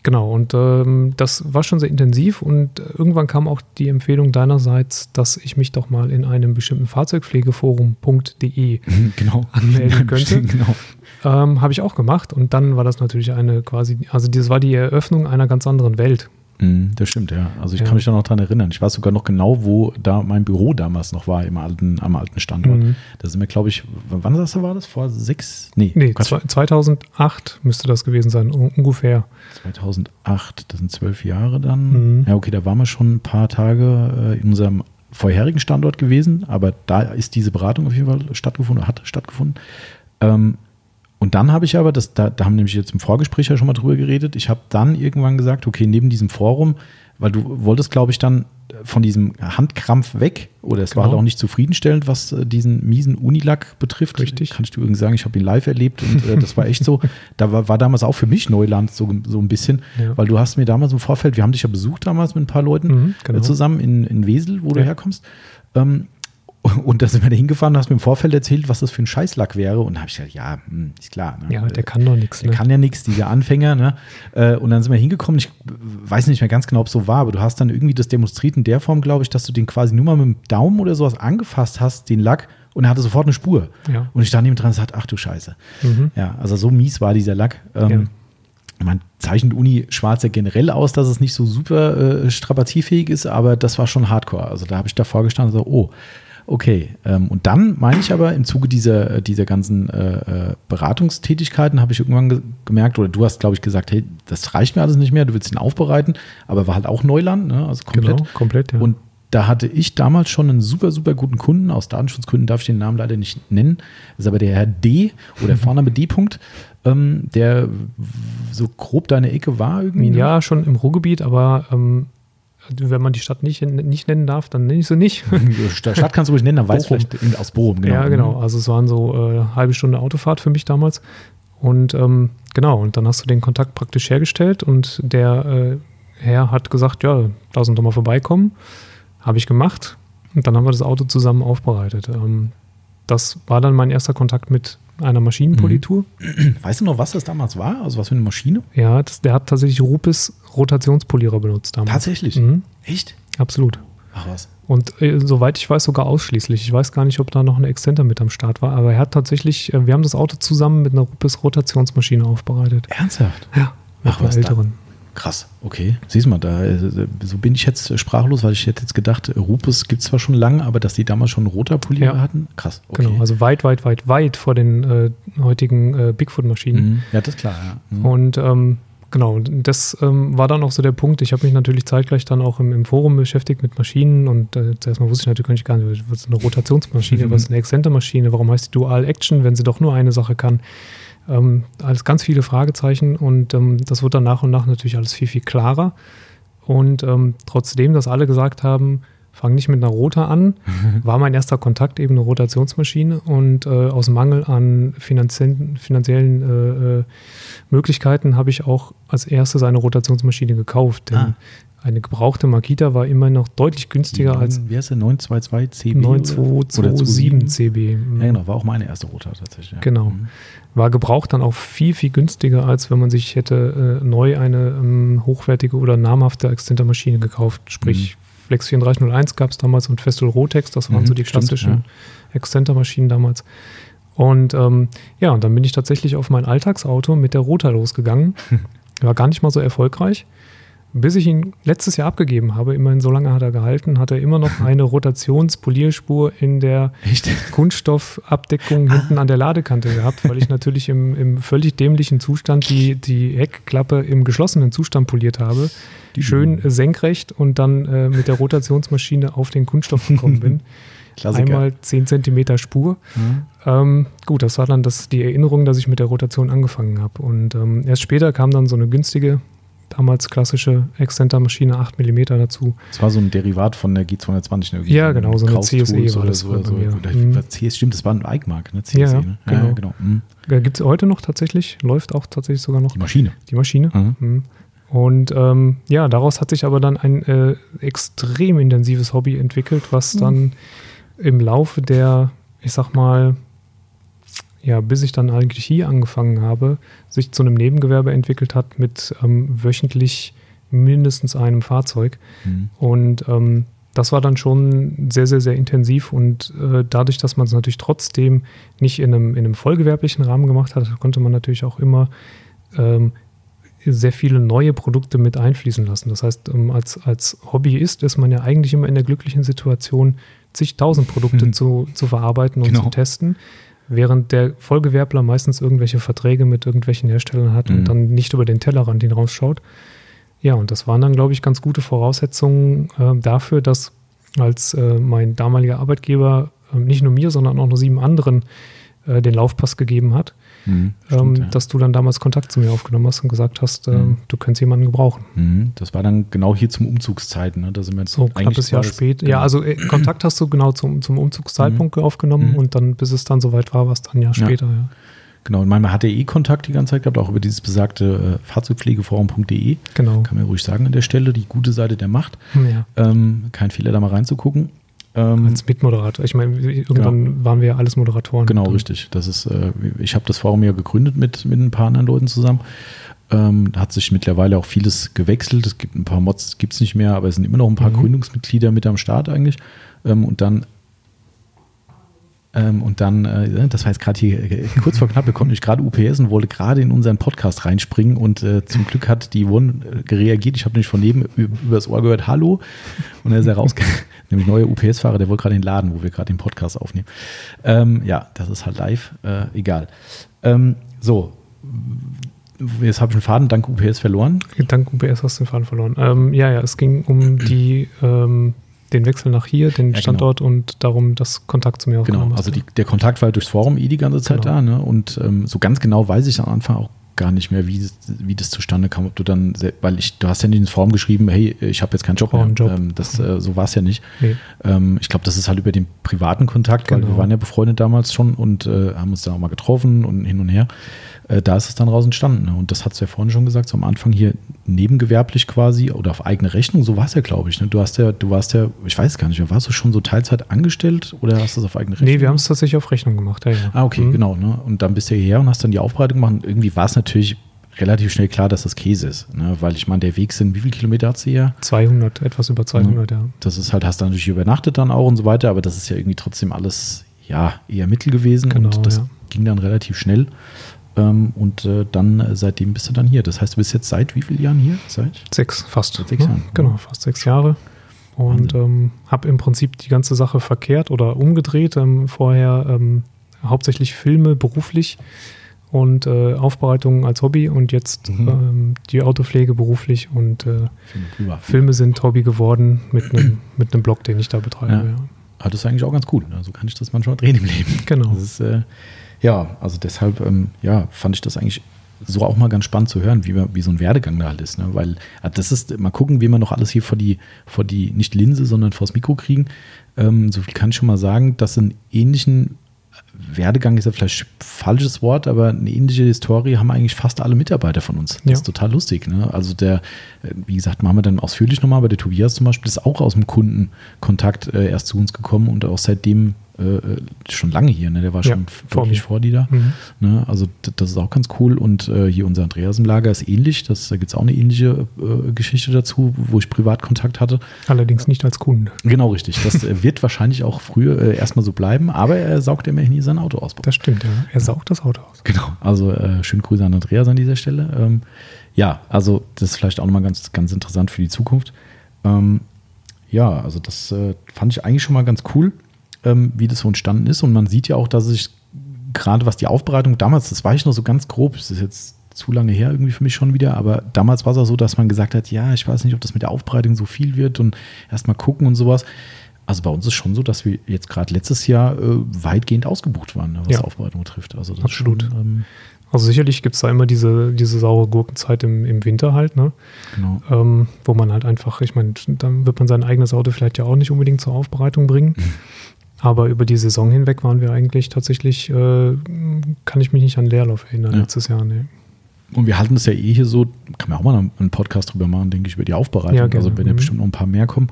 genau, und ähm, das war schon sehr intensiv und irgendwann kam auch die Empfehlung deinerseits, dass ich mich doch mal in einem bestimmten Fahrzeugpflegeforum.de Genau. Anmelden könnte. genau. ähm, habe ich auch gemacht und dann war das natürlich eine quasi, also das war die Eröffnung einer ganz anderen Welt. Mhm, Das stimmt, ja. Also ich Ja. kann mich da noch dran erinnern. Ich weiß sogar noch genau, wo da mein Büro damals noch war, im alten, am alten Standort. Mhm. Da sind wir, glaube ich, wann das war das? Vor sechs? Nee, Nee, Quatsch. zwei- 2008 müsste das gewesen sein, un- ungefähr. 2008, das sind zwölf Jahre dann. Mhm. Ja, okay, da waren wir schon ein paar Tage äh, in unserem vorherigen Standort gewesen, aber da ist diese Beratung auf jeden Fall stattgefunden, hat stattgefunden. Ähm, und dann habe ich aber, das, da, da haben nämlich jetzt im Vorgespräch ja schon mal drüber geredet, ich habe dann irgendwann gesagt, okay, neben diesem Forum, weil du wolltest, glaube ich, dann von diesem Handkrampf weg, oder es war Genau. halt auch nicht zufriedenstellend, was äh, diesen miesen Unilack betrifft. Richtig. Kann ich dir übrigens sagen, ich habe ihn live erlebt und äh, das war echt so. Da war, war damals auch für mich Neuland so, so ein bisschen, Ja. weil du hast mir damals im Vorfeld, wir haben dich ja besucht damals mit ein paar Leuten Mhm, genau. äh, zusammen in, in Wesel, wo du Ja. herkommst. Ähm, und da sind wir da hingefahren, hast mir im Vorfeld erzählt, was das für ein Scheißlack wäre. Und da habe ich gesagt, ja, hm, ist klar. Ne? Ja, der kann doch nichts. Der Ne? kann ja nichts, dieser Anfänger. Ne? Äh, Und dann sind wir hingekommen. Ich weiß nicht mehr ganz genau, ob es so war, aber du hast dann irgendwie das demonstriert in der Form, glaube ich, dass du den quasi nur mal mit dem Daumen oder sowas angefasst hast, den Lack, und er hatte sofort eine Spur. Ja. Und ich stand neben dran und sagte, ach du Scheiße. Mhm. Ja, also so mies war dieser Lack. Ähm, Man zeichnet Uni Schwarz ja generell aus, dass es nicht so super äh, strapazierfähig ist, aber das war schon Hardcore. Also da habe ich davor gestanden und so, oh, okay. Ähm, und dann meine ich aber im Zuge dieser, äh, dieser ganzen äh, äh, Beratungstätigkeiten habe ich irgendwann ge gemerkt, oder du hast, glaube ich, gesagt, hey, das reicht mir alles nicht mehr, du willst ihn aufbereiten, aber war halt auch Neuland, ne? also komplett. Genau, komplett, ja. Und da hatte ich damals schon einen super, super guten Kunden. Aus Datenschutzgründen darf ich den Namen leider nicht nennen. Das ist aber der Herr D. oder Vorname D. Punkt, ähm, der so grob deine Ecke war irgendwie. ne? ja, schon im Ruhrgebiet, aber ähm, wenn man die Stadt nicht, nicht nennen darf, dann nenne ich sie nicht. Stadt Stadt kannst du ruhig nennen, dann weiß Bochum. vielleicht aus Bochum, genau. Ja, genau. Also es waren so äh, halbe Stunde Autofahrt für mich damals. Und ähm, genau, und dann hast du den Kontakt praktisch hergestellt und der äh, Herr hat gesagt, ja, lass uns doch mal vorbeikommen. Habe ich gemacht. Und dann haben wir das Auto zusammen aufbereitet. Ähm, das war dann mein erster Kontakt mit einer Maschinenpolitur. Weißt du noch, was das damals war? Also was für eine Maschine? Ja, das, der hat tatsächlich Rupes Rotationspolierer benutzt damals. Tatsächlich? Mhm, Echt? absolut. Ach was. Und äh, soweit ich weiß, sogar ausschließlich. Ich weiß gar nicht, ob da noch ein Extender mit am Start war, aber er hat tatsächlich, äh, wir haben das Auto zusammen mit einer Rupes Rotationsmaschine aufbereitet. Ernsthaft? Ja, mit Ach, einer was da? Krass, okay. Siehst du mal, da, äh, so bin ich jetzt sprachlos, weil ich hätte jetzt gedacht, Rupes gibt es zwar schon lange, aber dass die damals schon roter Polierer Ja. hatten? Krass, okay. Genau, also weit, weit, weit, weit vor den äh, heutigen äh, Bigfoot-Maschinen. Mhm. Ja, das ist klar, ja. Mhm. Und ähm, genau, das ähm, war dann auch so der Punkt. Ich habe mich natürlich zeitgleich dann auch im, im Forum beschäftigt mit Maschinen und äh, zuerst mal wusste ich natürlich gar nicht, was ist eine Rotationsmaschine, Mhm. was ist eine Exzentermaschine, warum heißt die Dual Action, wenn sie doch nur eine Sache kann. Ähm, alles ganz viele Fragezeichen und ähm, das wird dann nach und nach natürlich alles viel, viel klarer. Und ähm, trotzdem, dass alle gesagt haben, fang nicht mit einer Rota an, war mein erster Kontakt eben eine Rotationsmaschine und äh, aus Mangel an finanziellen, finanziellen äh, äh, Möglichkeiten habe ich auch als erstes eine Rotationsmaschine gekauft. Denn Ah. Eine gebrauchte Makita war immer noch deutlich günstiger als Wie heißt der? 922 CB? oder- oder 9227 CB. Ja, genau, war auch meine erste Rotor tatsächlich. Ja. Genau. Mhm. War gebraucht dann auch viel, viel günstiger, als wenn man sich hätte äh, neu eine ähm, hochwertige oder namhafte Exzentermaschine gekauft. Sprich, Flex 3401 gab es damals und Festool Rotex, das waren Mhm, so die klassischen ja. Exzentermaschinen damals. Und ähm, ja, und dann bin ich tatsächlich auf mein Alltagsauto mit der Rota losgegangen. War gar nicht mal so erfolgreich. Bis ich ihn letztes Jahr abgegeben habe, immerhin so lange hat er gehalten, hat er immer noch eine Rotationspolierspur in der Echt? Kunststoffabdeckung hinten an der Ladekante gehabt, weil ich natürlich im, im völlig dämlichen Zustand die, die Heckklappe im geschlossenen Zustand poliert habe. Schön senkrecht und dann äh, mit der Rotationsmaschine auf den Kunststoff gekommen bin. Klassiker. Einmal 10 cm Spur. Mhm. Ähm, gut, das war dann das, die Erinnerung, dass ich mit der Rotation angefangen habe. Und ähm, erst später kam dann so eine günstige, damals klassische Exzenter-Maschine 8 mm dazu. Das war so ein Derivat von der G220. ne? Ja, genau, so eine Kraus-Tools CSE war oder das so. bei oder so. Oder Mhm. CS, stimmt, das war ein Eichmark, ne? CSE, Ja, ne? genau. Ja, genau. Mhm. Gibt es heute noch tatsächlich, läuft auch tatsächlich sogar noch Die Maschine. die Maschine. Mhm. Mhm. Und ähm, ja, daraus hat sich aber dann ein äh, extrem intensives Hobby entwickelt, was dann im Laufe der, ich sag mal, ja, bis ich dann eigentlich hier angefangen habe, sich zu einem Nebengewerbe entwickelt hat mit ähm, wöchentlich mindestens einem Fahrzeug. Mhm. Und ähm, das war dann schon sehr, sehr, sehr intensiv und äh, dadurch, dass man es natürlich trotzdem nicht in einem, in einem vollgewerblichen Rahmen gemacht hat, konnte man natürlich auch immer ähm, sehr viele neue Produkte mit einfließen lassen. Das heißt, ähm, als, als Hobbyist ist man ja eigentlich immer in der glücklichen Situation, zigtausend Produkte Mhm. zu, zu verarbeiten und Genau. zu testen, während der Vollgewerbler meistens irgendwelche Verträge mit irgendwelchen Herstellern hat Mhm. und dann nicht über den Tellerrand hinausschaut. Ja, und das waren dann, glaube ich, ganz gute Voraussetzungen äh, dafür, dass als äh, mein damaliger Arbeitgeber äh, nicht nur mir, sondern auch noch sieben anderen äh, den Laufpass gegeben hat, Mhm. ähm, Stimmt, ja. dass du dann damals Kontakt zu mir aufgenommen hast und gesagt hast, äh, Mhm. du könntest jemanden gebrauchen. Mhm. Das war dann genau hier zum Umzugszeiten. Ne? Da sind wir So eigentlich knappes Jahr später. genau. Ja, also äh, Kontakt hast du genau zum, zum Umzugszeitpunkt aufgenommen Mhm. und dann, bis es dann soweit war, war es dann ein Jahr Ja. später. Ja. Genau, und manchmal hat er eh Kontakt die ganze Zeit gehabt, auch über dieses besagte äh, Fahrzeugpflegeforum.de. Genau. Kann man ruhig sagen an der Stelle, die gute Seite der Macht. Ja. Ähm, kein Fehler, da mal reinzugucken. Ähm, Als Mitmoderator. Ich meine, irgendwann waren wir ja alles Moderatoren. Genau, richtig. Das ist, äh, ich habe das Forum ja gegründet mit, mit ein paar anderen Leuten zusammen. Ähm, da hat sich mittlerweile auch vieles gewechselt. Es gibt ein paar Mods, gibt es nicht mehr, aber es sind immer noch ein paar Mhm. Gründungsmitglieder mit am Start eigentlich. Ähm, und dann ähm, und dann, äh, das war jetzt gerade hier äh, kurz vor knapp, wir konnten nicht gerade UPS und wollte gerade in unseren Podcast reinspringen und äh, zum Glück hat die One äh, reagiert. Ich habe nämlich von neben übers Ohr gehört, hallo. Und er ist herausgegangen, nämlich neuer UPS-Fahrer, der wollte gerade den Laden, wo wir gerade den Podcast aufnehmen. Ähm, ja, das ist halt live, äh, egal. Ähm, so, jetzt habe ich einen Faden dank UPS verloren. Dank UBS hast du den Faden verloren. Ähm, ja, ja, es ging um die, ähm, den Wechsel nach hier, den genau. Standort und darum, dass Kontakt zu mir Genau, aufgenommen also hast. die, der Kontakt war ja durchs Forum eh die ganze Zeit Genau. da. Ne? Und ähm, so ganz genau weiß ich am Anfang auch gar nicht mehr, wie, wie das zustande kam. Ob du dann, weil ich, du hast ja nicht ins Forum geschrieben, hey, ich habe jetzt keinen Job mehr. Job. Ähm, das, äh, so war es ja nicht. nee. Ähm, ich glaube, das ist halt über den privaten Kontakt, weil Genau. wir waren ja befreundet damals schon und äh, haben uns da auch mal getroffen und hin und her. Äh, da ist es dann raus entstanden. Ne? Und das hat es ja vorhin schon gesagt, so am Anfang hier nebengewerblich quasi oder auf eigene Rechnung, so war es ja, glaube ich. Ne? Du hast ja, du warst ja, ich weiß gar nicht mehr, warst du schon so Teilzeit angestellt oder hast du es auf eigene Rechnung? nee, wir haben es tatsächlich auf Rechnung gemacht. Ja, ja. Ah, okay, Mhm. genau. Ne? Und dann bist du hierher und hast dann die Aufbereitung gemacht. Und irgendwie war es natürlich relativ schnell klar, dass das Käse ist. Ne? Weil ich meine, der Weg sind, wie viele Kilometer hat sie hier? 200, etwas über 200, ja. Das ist halt, hast du natürlich übernachtet dann auch und so weiter, aber das ist ja irgendwie trotzdem alles, ja, eher Mittel gewesen Genau, und das ja. ging dann relativ schnell. Ähm, und äh, dann, seitdem bist du dann hier. Das heißt, du bist jetzt seit wie vielen Jahren hier? Seit? Sechs, fast. Seit sechs ne? Jahren. Genau, fast sechs Jahre. Und ähm, habe im Prinzip die ganze Sache verkehrt oder umgedreht. Ähm, vorher ähm, hauptsächlich Filme beruflich und äh, Aufbereitungen als Hobby und jetzt Mhm. ähm, die Autopflege beruflich und äh, Filme sind Hobby geworden mit einem mit einem Blog, den ich da betreibe. Ja. Ja. Ah, das ist eigentlich auch ganz gut. Ne? So kann ich das manchmal drehen im Leben. Genau. Ist, äh, ja, also deshalb, ähm, ja, fand ich das eigentlich so auch mal ganz spannend zu hören, wie, wie so ein Werdegang da halt ist. Ne? Weil äh, das ist, mal gucken, wie wir noch alles hier vor die, vor die, nicht Linse, sondern vors Mikro kriegen. Ähm, so viel kann ich schon mal sagen, dass einen ähnlichen Werdegang ist ja vielleicht falsches Wort, aber eine ähnliche Historie haben eigentlich fast alle Mitarbeiter von uns. Das Ja. ist total lustig. Ne? Also der, äh, wie gesagt, machen wir dann ausführlich nochmal, aber der Tobias zum Beispiel ist auch aus dem Kundenkontakt äh, erst zu uns gekommen und auch seitdem äh, äh, schon lange hier. Ne? Der war Ja, schon vor wirklich mir. vor die da. Mhm. Ne? Also das ist auch ganz cool. Und äh, hier unser Andreas im Lager ist ähnlich. Das, da gibt es auch eine ähnliche äh, Geschichte dazu, wo ich Privatkontakt hatte. Allerdings nicht als Kunde. Genau richtig. Das wird wahrscheinlich auch früher erstmal so bleiben, aber er saugt immerhin hier sein Auto ausbaut. Das stimmt, ja. Er saugt das Auto aus. Genau. Also äh, schönen Grüße an Andreas an dieser Stelle. Ähm, ja, also das ist vielleicht auch nochmal ganz, ganz interessant für die Zukunft. Ähm, ja, also das äh, fand ich eigentlich schon mal ganz cool, ähm, wie das so entstanden ist. Und man sieht ja auch, dass sich gerade was die Aufbereitung damals, das war ich noch so ganz grob, das ist jetzt zu lange her irgendwie für mich schon wieder, aber damals war es auch so, dass man gesagt hat, ja, ich weiß nicht, ob das mit der Aufbereitung so viel wird und erstmal gucken und sowas. Also bei uns ist schon so, dass wir jetzt gerade letztes Jahr äh, weitgehend ausgebucht waren, ne, was Ja. Aufbereitung betrifft. Also das Absolut. Schon, ähm, Also sicherlich gibt es da immer diese, diese saure Gurkenzeit im, im Winter halt, ne? genau. ähm, wo man halt einfach, ich meine, dann wird man sein eigenes Auto vielleicht ja auch nicht unbedingt zur Aufbereitung bringen. Aber über die Saison hinweg waren wir eigentlich tatsächlich, äh, kann ich mich nicht an Leerlauf erinnern Ja. letztes Jahr. Nee. Und wir halten es ja eh hier so, kann man auch mal einen Podcast drüber machen, denke ich, über die Aufbereitung. Ja. Also wenn ja Mhm. bestimmt noch ein paar mehr kommen.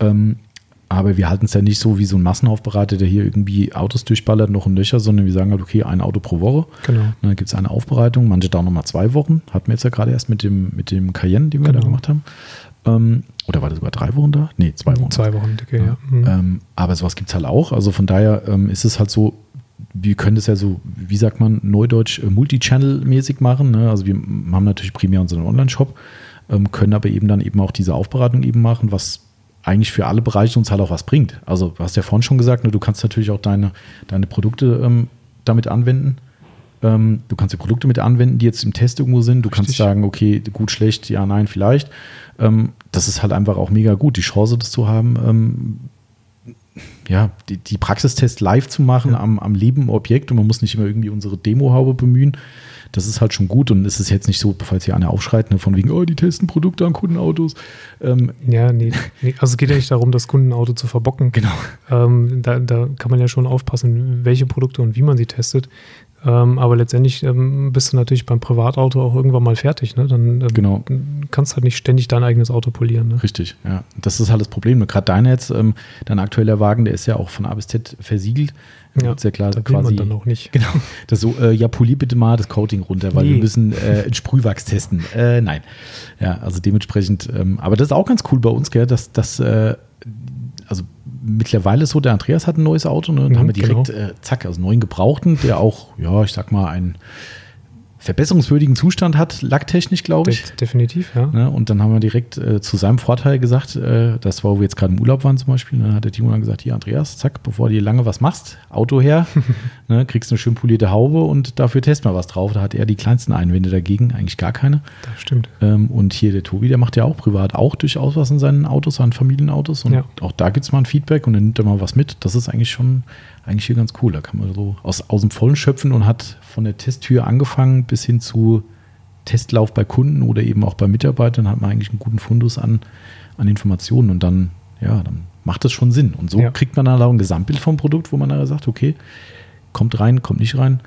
Ähm, aber wir halten es ja nicht so wie so ein Massenaufbereiter, der hier irgendwie Autos durchballert, noch ein Löcher, sondern wir sagen halt, okay, ein Auto pro Woche. Genau. Und dann gibt es eine Aufbereitung, manche dauern nochmal zwei Wochen. Hatten wir jetzt ja gerade erst mit dem, mit dem Cayenne, den wir da Genau. gemacht haben. Ähm, oder war das sogar drei Wochen da? Nee, zwei Wochen. Zwei Wochen dicke, ja. Ja. Mhm. Ähm, aber sowas gibt es halt auch. Also von daher ähm, ist es halt so, wir können das ja so, wie sagt man, neudeutsch äh, Multichannel-mäßig machen. Ne? Also wir haben natürlich primär unseren Online-Shop, ähm, können aber eben dann eben auch diese Aufbereitung eben machen, was eigentlich für alle Bereiche uns halt auch was bringt. Also du hast ja vorhin schon gesagt, ne, du kannst natürlich auch deine, deine Produkte ähm, damit anwenden. Ähm, du kannst die Produkte mit anwenden, die jetzt im Test irgendwo sind. Du kannst Richtig. sagen, okay, gut, schlecht, ja, nein, vielleicht. Ähm, das ist halt einfach auch mega gut, die Chance, das zu haben, ähm, ja, die, die Praxistests live zu machen am, am lebenden Objekt und man muss nicht immer irgendwie unsere Demo-Haube bemühen. Das ist halt schon gut und es ist jetzt nicht so, falls hier einer aufschreit, ne, von wegen, oh, die testen Produkte an Kundenautos. Ähm, Ja, nee, nee. Also es geht ja nicht darum, das Kundenauto zu verbocken. genau. Ähm, da, da kann man ja schon aufpassen, welche Produkte und wie man sie testet. Ähm, aber letztendlich ähm, bist du natürlich beim Privatauto auch irgendwann mal fertig. Ne? Dann ähm, Genau. kannst halt nicht ständig dein eigenes Auto polieren. Ne? Richtig, ja. Das ist halt das Problem. Gerade deiner jetzt, ähm, dein aktueller Wagen, der ist ja auch von A bis Z versiegelt. Ja, ist ja klar, da quasi. man dann auch nicht. Genau. Das so, äh, ja, polier bitte mal das Coating runter, weil Nee. wir müssen äh, einen Sprühwachs testen. Äh, nein. Ja, also dementsprechend, ähm, aber das ist auch ganz cool bei uns, gell, dass das, äh, also mittlerweile ist so, der Andreas hat ein neues Auto, ne, und Mhm, haben wir direkt, genau. äh, zack, also einen neuen Gebrauchten, der auch, ja, ich sag mal, einen verbesserungswürdigen Zustand hat, lacktechnisch, glaube ich. De definitiv, ja. Ne? Und dann haben wir direkt äh, zu seinem Vorteil gesagt, äh, das war, wo wir jetzt gerade im Urlaub waren zum Beispiel, dann hat der Timo dann gesagt, hier Andreas, zack, bevor du hier lange was machst, Auto her, ne, kriegst eine schön polierte Haube und dafür testen wir was drauf. Da hat er die kleinsten Einwände dagegen, eigentlich gar keine. Das stimmt. Ähm, und hier der Tobi, der macht ja auch privat auch durchaus was in seinen Autos, seinen Familienautos. Und Ja. auch da gibt es mal ein Feedback und dann nimmt er mal was mit. Das ist eigentlich schon eigentlich hier ganz cool. Da kann man so aus, aus dem Vollen schöpfen und hat von der Testtür angefangen bis hin zu Testlauf bei Kunden oder eben auch bei Mitarbeitern hat man eigentlich einen guten Fundus an, an Informationen und dann, ja, dann macht das schon Sinn. Und so Ja. kriegt man dann auch ein Gesamtbild vom Produkt, wo man dann sagt, okay, kommt rein, kommt nicht rein.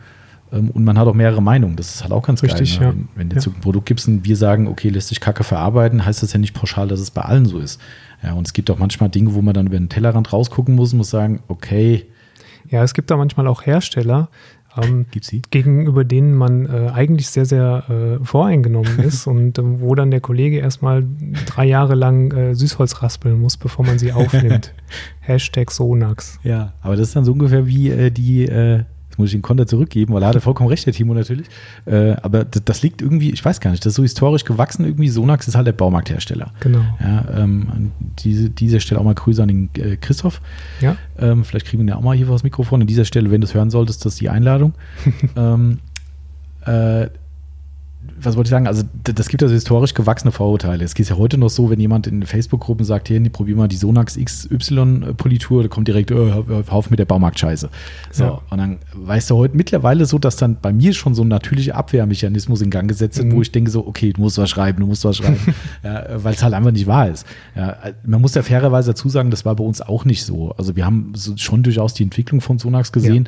Ähm, Und man hat auch mehrere Meinungen. Das ist halt auch ganz Richtig, geil. ja. Ne? Wenn, wenn du jetzt Ja. ein Produkt gibst und wir sagen, okay, lässt sich Kacke verarbeiten, heißt das ja nicht pauschal, dass es bei allen so ist. Ja, und es gibt auch manchmal Dinge, wo man dann über den Tellerrand rausgucken muss und muss sagen, okay, Ja, es gibt da manchmal auch Hersteller, ähm, gegenüber denen man äh, eigentlich sehr, sehr äh, voreingenommen ist und ähm, wo dann der Kollege erstmal drei Jahre lang äh, Süßholz raspeln muss, bevor man sie aufnimmt. Hashtag Sonax. Ja, aber das ist dann so ungefähr wie äh, die, äh, jetzt muss ich den Konter zurückgeben, weil er hatte vollkommen recht, der Timo natürlich. Äh, aber das, das liegt irgendwie, ich weiß gar nicht, das ist so historisch gewachsen irgendwie. Sonax ist halt der Baumarkthersteller. Genau. Ja, ähm, an diese, dieser Stelle auch mal Grüße an den äh, Christoph. Ja, Ähm, vielleicht kriegen wir ja auch mal hier was Mikrofon. An dieser Stelle, wenn du es hören solltest, das ist die Einladung. ähm, äh, was wollte ich sagen? Also, das gibt also historisch gewachsene Vorurteile. Es geht ja heute noch so, wenn jemand in Facebook-Gruppen sagt, hier, probier mal die Sonax XY-Politur, da kommt direkt, äh, auf mit der Baumarktscheiße. So, Ja. und dann weißt du heute mittlerweile so, dass dann bei mir schon so ein natürlicher Abwehrmechanismus in Gang gesetzt wird, Mhm. wo ich denke so, okay, du musst was schreiben, du musst was schreiben, ja, weil es halt einfach nicht wahr ist. Ja, man muss ja fairerweise dazu sagen, das war bei uns auch nicht so. Also wir haben so schon durchaus die Entwicklung von Sonax gesehen.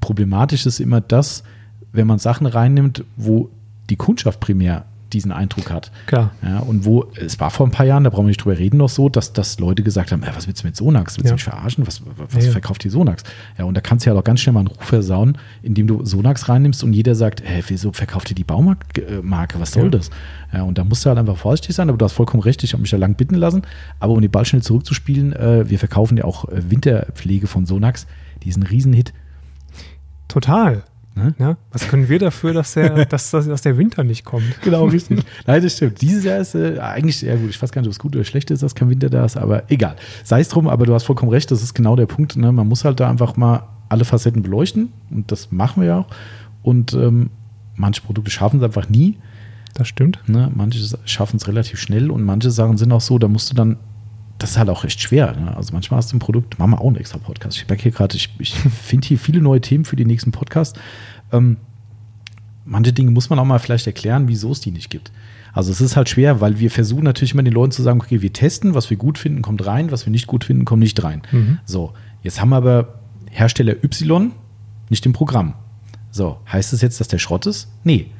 Problematisch ist immer das, wenn man Sachen reinnimmt, wo die Kundschaft primär diesen Eindruck hat. klar. Ja, und wo, es war vor ein paar Jahren, da brauchen wir nicht drüber reden, noch so, dass, dass Leute gesagt haben, äh, was willst du mit Sonax? Willst Ja. du mich verarschen? Was, was Ja, verkauft die Sonax? Ja, und da kannst du ja auch ganz schnell mal einen Ruf versauen, indem du Sonax reinnimmst und jeder sagt, hä, wieso verkauft ihr die Baumarktmarke? Was soll das? Ja, und da musst du halt einfach vorsichtig sein, aber du hast vollkommen recht, ich habe mich da lang bitten lassen. Aber um den Ball schnell zurückzuspielen, äh, wir verkaufen ja auch äh, Winterpflege von Sonax, diesen Riesenhit. Total. Ne? Ja, was können wir dafür, dass der, dass, dass der Winter nicht kommt? Genau, richtig. Nein, das stimmt. Dieses Jahr ist äh, eigentlich, ja gut, ich weiß gar nicht, ob es gut oder schlecht ist, dass kein Winter da ist, aber egal. Sei es drum, aber du hast vollkommen recht, das ist genau der Punkt. Ne? Man muss halt da einfach mal alle Facetten beleuchten und das machen wir ja auch. Und ähm, manche Produkte schaffen es einfach nie. Das stimmt. Ne? Manche schaffen es relativ schnell und manche Sachen sind auch so, da musst du dann, das ist halt auch recht schwer. Ne? Also manchmal hast du ein Produkt, machen wir auch einen extra Podcast. Ich merke hier gerade, ich, ich finde hier viele neue Themen für die nächsten Podcasts. Ähm, manche Dinge muss man auch mal vielleicht erklären, wieso es die nicht gibt. Also es ist halt schwer, weil wir versuchen natürlich immer den Leuten zu sagen, okay, wir testen, was wir gut finden, kommt rein, was wir nicht gut finden, kommt nicht rein. Mhm. So, jetzt haben wir aber Hersteller Y nicht im Programm. So, heißt das jetzt, dass der Schrott ist? Nee.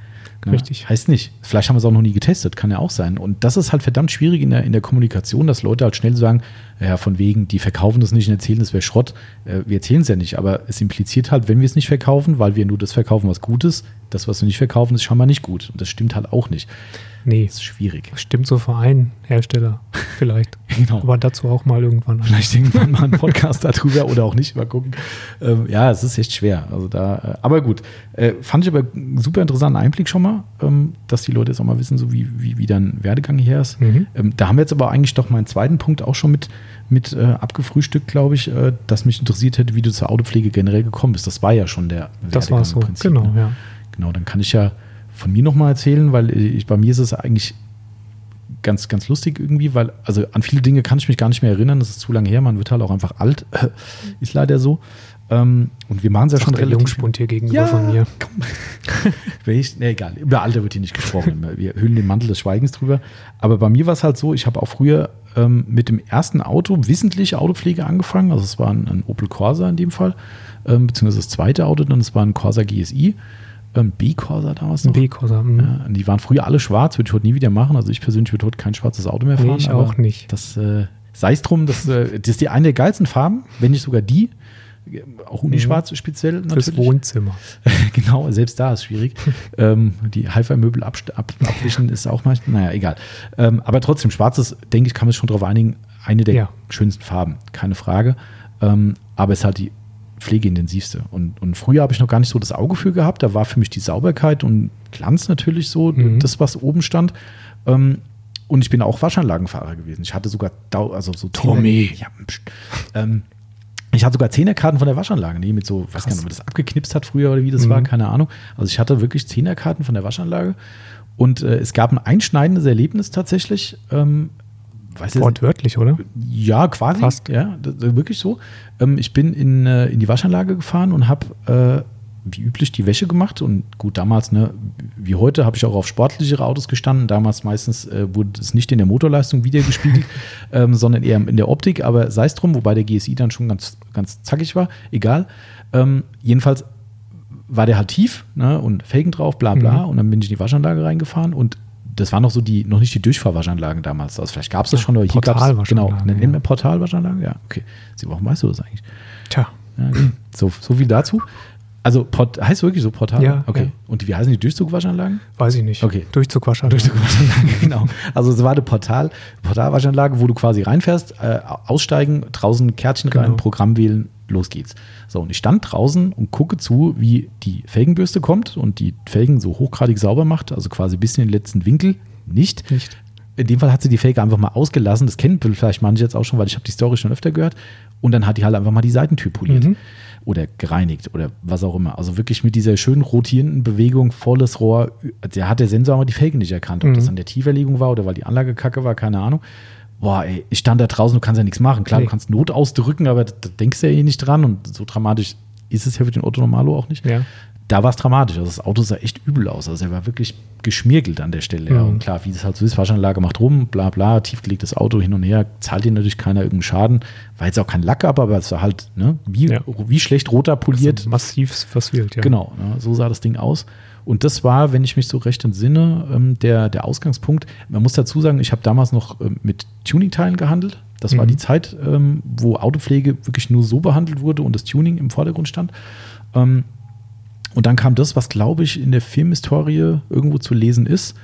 Richtig. Heißt nicht. Vielleicht haben wir es auch noch nie getestet, kann ja auch sein. Und das ist halt verdammt schwierig in der, in der Kommunikation, dass Leute halt schnell sagen, ja, von wegen, die verkaufen das nicht und erzählen, das wäre Schrott. Äh, wir erzählen es ja nicht, aber es impliziert halt, wenn wir es nicht verkaufen, weil wir nur das verkaufen, was gut ist, das, was wir nicht verkaufen, ist scheinbar nicht gut. Und das stimmt halt auch nicht. Nee, Das ist schwierig. stimmt so für einen Hersteller vielleicht. Genau. Aber dazu auch mal irgendwann. Vielleicht irgendwann mal einen Podcast darüber oder auch nicht, mal gucken. Ähm, ja, es ist echt schwer. Also da, äh, aber gut. Äh, fand ich aber einen super interessanten Einblick schon mal, ähm, dass die Leute jetzt auch mal wissen, so wie, wie, wie dein Werdegang hier ist. Mhm. Ähm, da haben wir jetzt aber eigentlich doch meinen zweiten Punkt auch schon mit, mit äh, abgefrühstückt, glaube ich, äh, dass mich interessiert hätte, wie du zur Autopflege generell gekommen bist. Das war ja schon der Das war so, im Prinzip, genau, ne? ja. Genau, dann kann ich ja von mir nochmal erzählen, weil ich, bei mir ist es eigentlich ganz, ganz lustig irgendwie, weil, also an viele Dinge kann ich mich gar nicht mehr erinnern, das ist zu lange her, man wird halt auch einfach alt, ist leider so. Ähm, und wir machen es ja Schon schon der relativ. Jungspund hier gegenüber Ja, von mir. komm. Wenn ich, nee, egal, über Alter wird hier nicht gesprochen. Wir hüllen den Mantel des Schweigens drüber. Aber bei mir war es halt so, ich habe auch früher ähm, mit dem ersten Auto wissentlich Autopflege angefangen. Also es war ein, ein Opel Corsa in dem Fall, ähm, beziehungsweise das zweite Auto, dann es war ein Corsa GSI, ähm, B-Corsa damals noch. B-Corsa. mhm. Ja, die waren früher alle schwarz, würde ich heute nie wieder machen. Also ich persönlich würde heute kein schwarzes Auto mehr fahren. Nee, ich auch nicht. Das äh, sei es drum, das, äh, das ist die eine der geilsten Farben, wenn nicht sogar die. Auch Unischwarz speziell Mhm. Fürs natürlich. Wohnzimmer. genau, selbst da ist schwierig. ähm, die ab, abwischen ist auch manchmal, naja, egal. Ähm, aber trotzdem, schwarzes, denke ich, kann man sich schon darauf einigen, eine der Ja. schönsten Farben, keine Frage. Ähm, aber es ist halt die pflegeintensivste. Und, und früher habe ich noch gar nicht so das Auge für gehabt. Da war für mich die Sauberkeit und Glanz natürlich so, Mhm. das, was oben stand. Ähm, und ich bin auch Waschanlagenfahrer gewesen. Ich hatte sogar, also so Tommy. Ja, ähm, ich hatte sogar Zehnerkarten von der Waschanlage, nee, mit so, weiß gar nicht, ob man das abgeknipst hat früher oder wie das Mhm. war, keine Ahnung. Also ich hatte wirklich Zehnerkarten von der Waschanlage. Und äh, es gab ein einschneidendes Erlebnis tatsächlich. Ähm, weiß Wortwörtlich, oder? ja, quasi. Fast. Ja, wirklich so. Ähm, ich bin in, äh, in die Waschanlage gefahren und habe äh, wie üblich die Wäsche gemacht. Und gut, damals, ne, wie heute, habe ich auch auf sportlichere Autos gestanden. Damals meistens äh, wurde es nicht in der Motorleistung wiedergespiegelt, ähm, sondern eher in der Optik. Aber sei es drum, wobei der GSI dann schon ganz, ganz zackig war. Egal. Ähm, jedenfalls war der halt tief ne, und Felgen drauf, bla bla. Mhm. Und dann bin ich in die Waschanlage reingefahren und das waren noch so die, noch nicht die Durchfahrwaschanlagen damals. Also vielleicht gab es das schon, aber hier gab es, genau, ja. wir Portalwaschanlagen? Ja, okay. Sie, warum weißt du das eigentlich? Tja, Ja, okay. so, so viel dazu. Also Port, heißt wirklich so Portal? Ja, Okay. ja. Und wie heißen die Durchzugwaschanlagen? weiß ich nicht. Okay. Durchzugwaschanlage. Durchzugwaschanlage, genau. Also es war eine Portal, Portalwaschanlage, wo du quasi reinfährst, äh, aussteigen, draußen Kärtchen rein, Genau. Programm wählen, los geht's. So, und ich stand draußen und gucke zu, wie die Felgenbürste kommt und die Felgen so hochgradig sauber macht, also quasi bis in den letzten Winkel. Nicht. Nicht. In dem Fall hat sie die Felge einfach mal ausgelassen. Das kennen vielleicht manche jetzt auch schon, weil ich habe die Story schon öfter gehört. Und dann hat die halt einfach mal die Seitentür poliert. Mhm. Oder gereinigt oder was auch immer. Also wirklich mit dieser schönen rotierenden Bewegung, volles Rohr. Der hat der Sensor aber die Felge nicht erkannt. Ob Mhm. das an der Tieferlegung war oder weil die Anlage kacke war, keine Ahnung. Boah, ey, ich stand da draußen, du kannst ja nichts machen. Klar, Nee. du kannst Not ausdrücken, aber da denkst du ja eh nicht dran. Und so dramatisch ist es ja für den Otto Normalo auch nicht Ja. da war es dramatisch. Also das Auto sah echt übel aus. Also er war wirklich geschmirgelt an der Stelle. Ja. Mhm. Und klar, wie das halt so ist, Waschanlage macht rum, bla bla, tiefgelegtes Auto hin und her, zahlt dir natürlich keiner irgendeinen Schaden. War jetzt auch kein Lack ab, aber es war halt, ne, wie, Ja. wie schlecht roter poliert. Also massiv verswillt, ja. Genau, ne, so sah das Ding aus. Und das war, wenn ich mich so recht entsinne, ähm, der, der Ausgangspunkt. Man muss dazu sagen, ich habe damals noch ähm, mit Tuning-Teilen gehandelt. Das war Mhm. die Zeit, ähm, wo Autopflege wirklich nur so behandelt wurde und das Tuning im Vordergrund stand. Und dann kam das, was glaube ich in der Filmhistorie irgendwo zu lesen ist.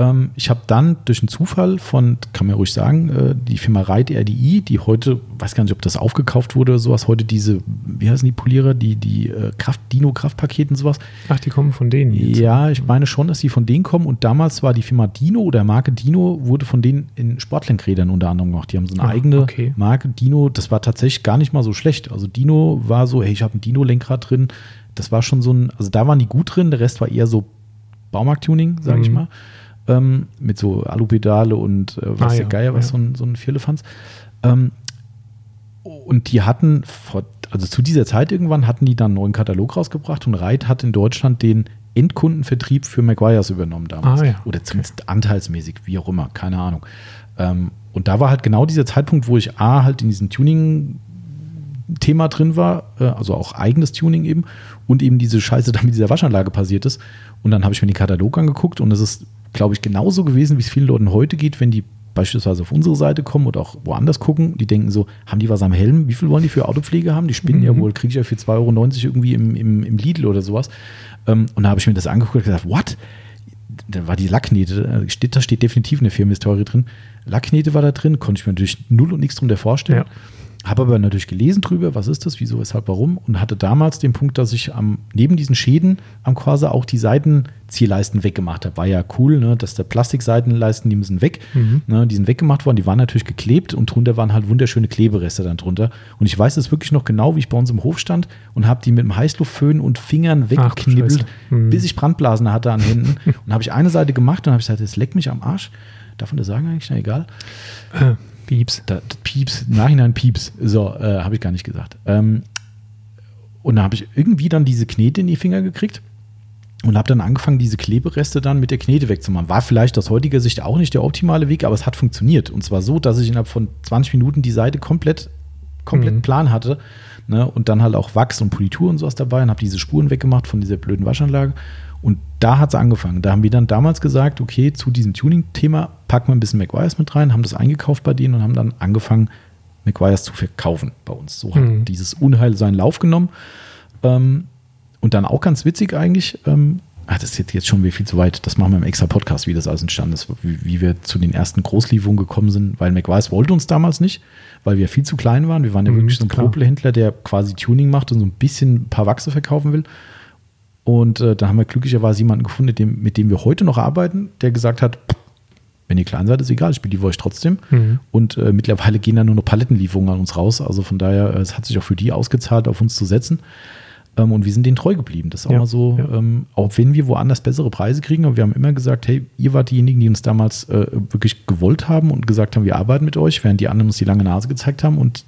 Ähm, ich habe dann durch einen Zufall von, kann man ja ruhig sagen, äh, die Firma Reit RDI, die heute, weiß gar nicht, ob das aufgekauft wurde oder sowas, heute diese, wie heißen die Polierer, die, die äh, Kraft, Dino-Kraftpakete und sowas. Ach, die kommen von denen jetzt. Ja, ich meine schon, dass die von denen kommen. Und damals war die Firma Dino oder Marke Dino, wurde von denen in Sportlenkrädern unter anderem gemacht. Die haben so eine ah, eigene okay. Marke Dino. Das war tatsächlich gar nicht mal so schlecht. Also Dino war so, hey, ich habe ein Dino-Lenkrad drin. Das war schon so ein, also da waren die gut drin, der Rest war eher so Baumarkt-Tuning, sage mhm. ich mal ähm, mit so Alupedale und äh, was ah, der ja, Geier, was ja. so ein, so ein Vierlefanz. Ähm, und die hatten, vor, also zu dieser Zeit irgendwann, hatten die dann einen neuen Katalog rausgebracht und Reit hat in Deutschland den Endkundenvertrieb für Maguires übernommen damals. Ah, ja. Oder zumindest okay. anteilsmäßig, wie auch immer, keine Ahnung. Ähm, und da war halt genau dieser Zeitpunkt, wo ich A, halt in diesem Tuning Thema drin war, äh, also auch eigenes Tuning eben und eben diese Scheiße da mit dieser Waschanlage passiert ist. Und dann habe ich mir den Katalog angeguckt und es ist glaube ich, genauso gewesen, wie es vielen Leuten heute geht, wenn die beispielsweise auf unsere Seite kommen oder auch woanders gucken, die denken so, haben die was am Helm? Wie viel wollen die für Autopflege haben? Die spinnen mhm. ja wohl, kriege ich ja für 2,90 Euro irgendwie im, im, im Lidl oder sowas. Ähm, und da habe ich mir das angeguckt und gesagt, what? Da war die Lacknähte, äh, steht, da steht definitiv eine Firmenhistorie drin. Lacknähte war da drin, konnte ich mir natürlich null und nichts drunter vorstellen. Ja. Habe aber natürlich gelesen drüber, was ist das, wieso, weshalb, warum und hatte damals den Punkt, dass ich am, neben diesen Schäden am Quasar auch die Seitenziehleisten weggemacht habe. War ja cool, ne, dass der Plastikseitenleisten, die müssen weg, mhm. ne, die sind weggemacht worden, die waren natürlich geklebt und drunter waren halt wunderschöne Klebereste dann drunter. Und ich weiß es wirklich noch genau, wie ich bei uns im Hof stand und habe die mit dem Heißluftföhn und Fingern weggeknibbelt, mhm. bis ich Brandblasen hatte an Händen. und habe ich eine Seite gemacht und habe ich gesagt, das leckt mich am Arsch. Darf man das sagen eigentlich? Na egal. Äh, Pieps. Da, Pieps, Nachhinein Pieps. So, äh, habe ich gar nicht gesagt. Ähm, und da habe ich irgendwie dann diese Knete in die Finger gekriegt und habe dann angefangen, diese Klebereste dann mit der Knete wegzumachen. War vielleicht aus heutiger Sicht auch nicht der optimale Weg, aber es hat funktioniert. Und zwar so, dass ich innerhalb von 20 Minuten die Seite komplett, komplett mhm. plan hatte. Ne? Und dann halt auch Wachs und Politur und sowas dabei und habe diese Spuren weggemacht von dieser blöden Waschanlage. Und da hat es angefangen. Da haben wir dann damals gesagt, okay, zu diesem Tuning-Thema packen wir ein bisschen McGuire's mit rein, haben das eingekauft bei denen und haben dann angefangen, McGuire's zu verkaufen bei uns. So hat mhm. dieses Unheil seinen Lauf genommen. Ähm, und dann auch ganz witzig eigentlich, ähm, ach, das ist jetzt schon wieder viel zu weit, das machen wir im extra Podcast, wie das alles entstanden ist, wie, wie wir zu den ersten Großlieferungen gekommen sind, weil McGuire's wollte uns damals nicht, weil wir viel zu klein waren. Wir waren ja mhm, wirklich so ein Popelhändler, der quasi Tuning macht und so ein bisschen ein paar Wachse verkaufen will. Und äh, dann haben wir glücklicherweise jemanden gefunden, mit dem, mit dem wir heute noch arbeiten, der gesagt hat, wenn ihr klein seid, ist egal, ich beliefere euch trotzdem. Mhm. Und äh, mittlerweile gehen dann nur noch Palettenlieferungen an uns raus. Also von daher, äh, es hat sich auch für die ausgezahlt, auf uns zu setzen. Ähm, und wir sind denen treu geblieben. Das ist auch ja, mal so, ja. ähm, auch wenn wir woanders bessere Preise kriegen, aber wir haben immer gesagt, hey, ihr wart diejenigen, die uns damals äh, wirklich gewollt haben und gesagt haben, wir arbeiten mit euch, während die anderen uns die lange Nase gezeigt haben. Und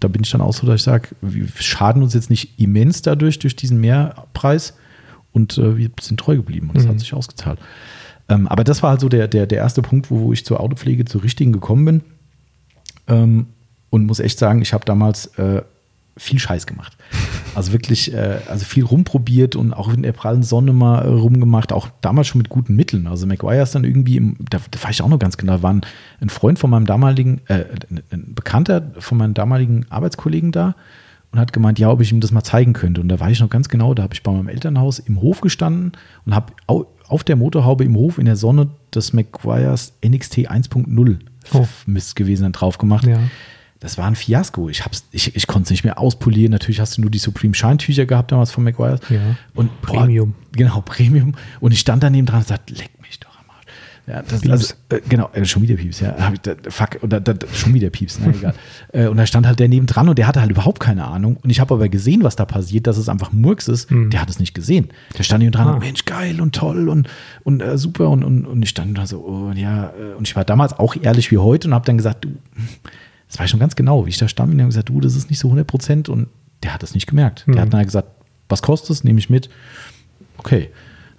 da bin ich dann auch so, dass ich sage, wir schaden uns jetzt nicht immens dadurch, durch diesen Mehrpreis und äh, wir sind treu geblieben und das mhm. hat sich ausgezahlt. Ähm, aber das war halt so der, der, der erste Punkt, wo, wo ich zur Autopflege zur richtigen gekommen bin. Ähm, und muss echt sagen, ich habe damals äh, viel Scheiß gemacht. Also wirklich, äh, also viel rumprobiert und auch in der prallen Sonne mal äh, rumgemacht, auch damals schon mit guten Mitteln. Also McGuire ist dann irgendwie, im, da, da war ich auch noch ganz genau, war ein, ein Freund von meinem damaligen, äh, ein Bekannter von meinem damaligen Arbeitskollegen da und hat gemeint, ja, ob ich ihm das mal zeigen könnte. Und da weiß ich noch ganz genau, da habe ich bei meinem Elternhaus im Hof gestanden und habe auf der Motorhaube im Hof in der Sonne das McGuire's NXT 1.0 oh. Mist gewesen dann drauf gemacht. Ja. Das war ein Fiasko. Ich, ich, ich konnte es nicht mehr auspolieren. Natürlich hast du nur die Supreme Shine Tücher gehabt damals von McGuire's. Ja. Und Premium. Boah, genau, Premium. Und ich stand daneben dran und sagte, leck ja, das, also, äh, genau, äh, schon wieder Pieps, ja. Hab ich, da, fuck, oder da, schon wieder Pieps, na egal. äh, und da stand halt der nebendran und der hatte halt überhaupt keine Ahnung. Und ich habe aber gesehen, was da passiert, dass es einfach Murks ist. Mhm. Der hat es nicht gesehen. Der stand nebendran ah. und Mensch, geil und toll und, und äh, super. Und, und, und ich stand da so, oh, ja. Äh, und ich war damals auch ehrlich wie heute und habe dann gesagt, du, das war schon ganz genau, wie ich da stand. Und habe gesagt, du, das ist nicht so 100 Prozent. Und der hat es nicht gemerkt. Mhm. Der hat dann halt gesagt, was kostet es? Nehme ich mit. Okay.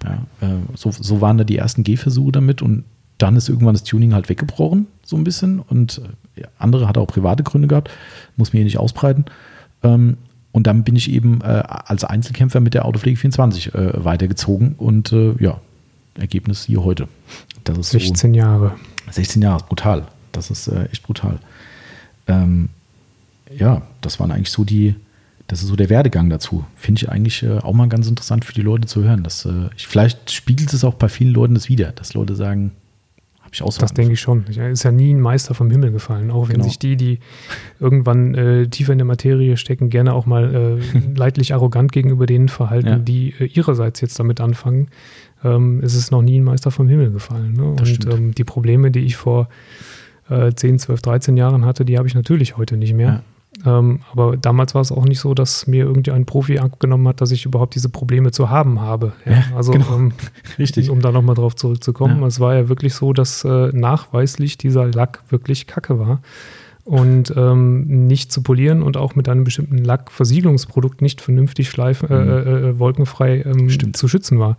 Ja, äh, so, so waren da die ersten Gehversuche damit und dann ist irgendwann das Tuning halt weggebrochen, so ein bisschen. Und äh, andere hat auch private Gründe gehabt, muss mir hier nicht ausbreiten. Ähm, und dann bin ich eben äh, als Einzelkämpfer mit der Autopflege 24 äh, weitergezogen und äh, ja, Ergebnis hier heute. Das ist 16 so, Jahre. 16 Jahre, brutal. Das ist äh, echt brutal. Ähm, ja, das waren eigentlich so die, das ist so der Werdegang dazu. Finde ich eigentlich äh, auch mal ganz interessant für die Leute zu hören. Dass, äh, ich, vielleicht spiegelt es auch bei vielen Leuten das wieder, dass Leute sagen, ich auch so Das denke ich schon. Ja, ist ja nie ein Meister vom Himmel gefallen. Auch wenn Genau. sich die, die irgendwann äh, tiefer in der Materie stecken, gerne auch mal äh, leidlich arrogant gegenüber denen verhalten, Ja. die äh, ihrerseits jetzt damit anfangen. Ähm, es ist noch nie ein Meister vom Himmel gefallen. Ne? Und ähm, die Probleme, die ich vor äh, 10, 12, 13 Jahren hatte, die habe ich natürlich heute nicht mehr. Ähm, aber damals war es auch nicht so, dass mir irgendein Profi abgenommen hat, dass ich überhaupt diese Probleme zu haben habe. Ja, Ja, also genau. ähm, Richtig. um da nochmal drauf zurückzukommen, Ja. es war ja wirklich so, dass äh, nachweislich dieser Lack wirklich kacke war und ähm, nicht zu polieren und auch mit einem bestimmten Lackversiegelungsprodukt nicht vernünftig schleifen, äh, äh, äh, wolkenfrei ähm, Mhm. Zu schützen war.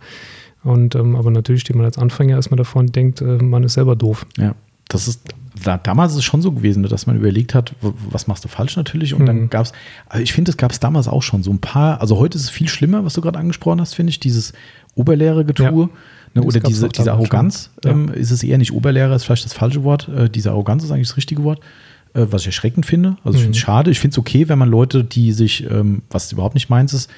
Und ähm, aber natürlich steht man als Anfänger erstmal davor und denkt, äh, man ist selber doof. Ja, das ist, da, damals ist es schon so gewesen, dass man überlegt hat, was machst du falsch natürlich. Und dann Mhm. gab es, also ich finde, es gab es damals auch schon so ein paar, also heute ist es viel schlimmer, was du gerade angesprochen hast, finde ich, dieses Oberlehrergetue. Ja. Ne, oder diese, diese Arroganz. Ja. ähm, ist es eher nicht Oberlehrer, ist vielleicht das falsche Wort. Äh, diese Arroganz ist eigentlich das richtige Wort, äh, was ich erschreckend finde. Also ich finde es Mhm. schade. Ich finde es okay, wenn man Leute, die sich, ähm, was überhaupt nicht meins ist,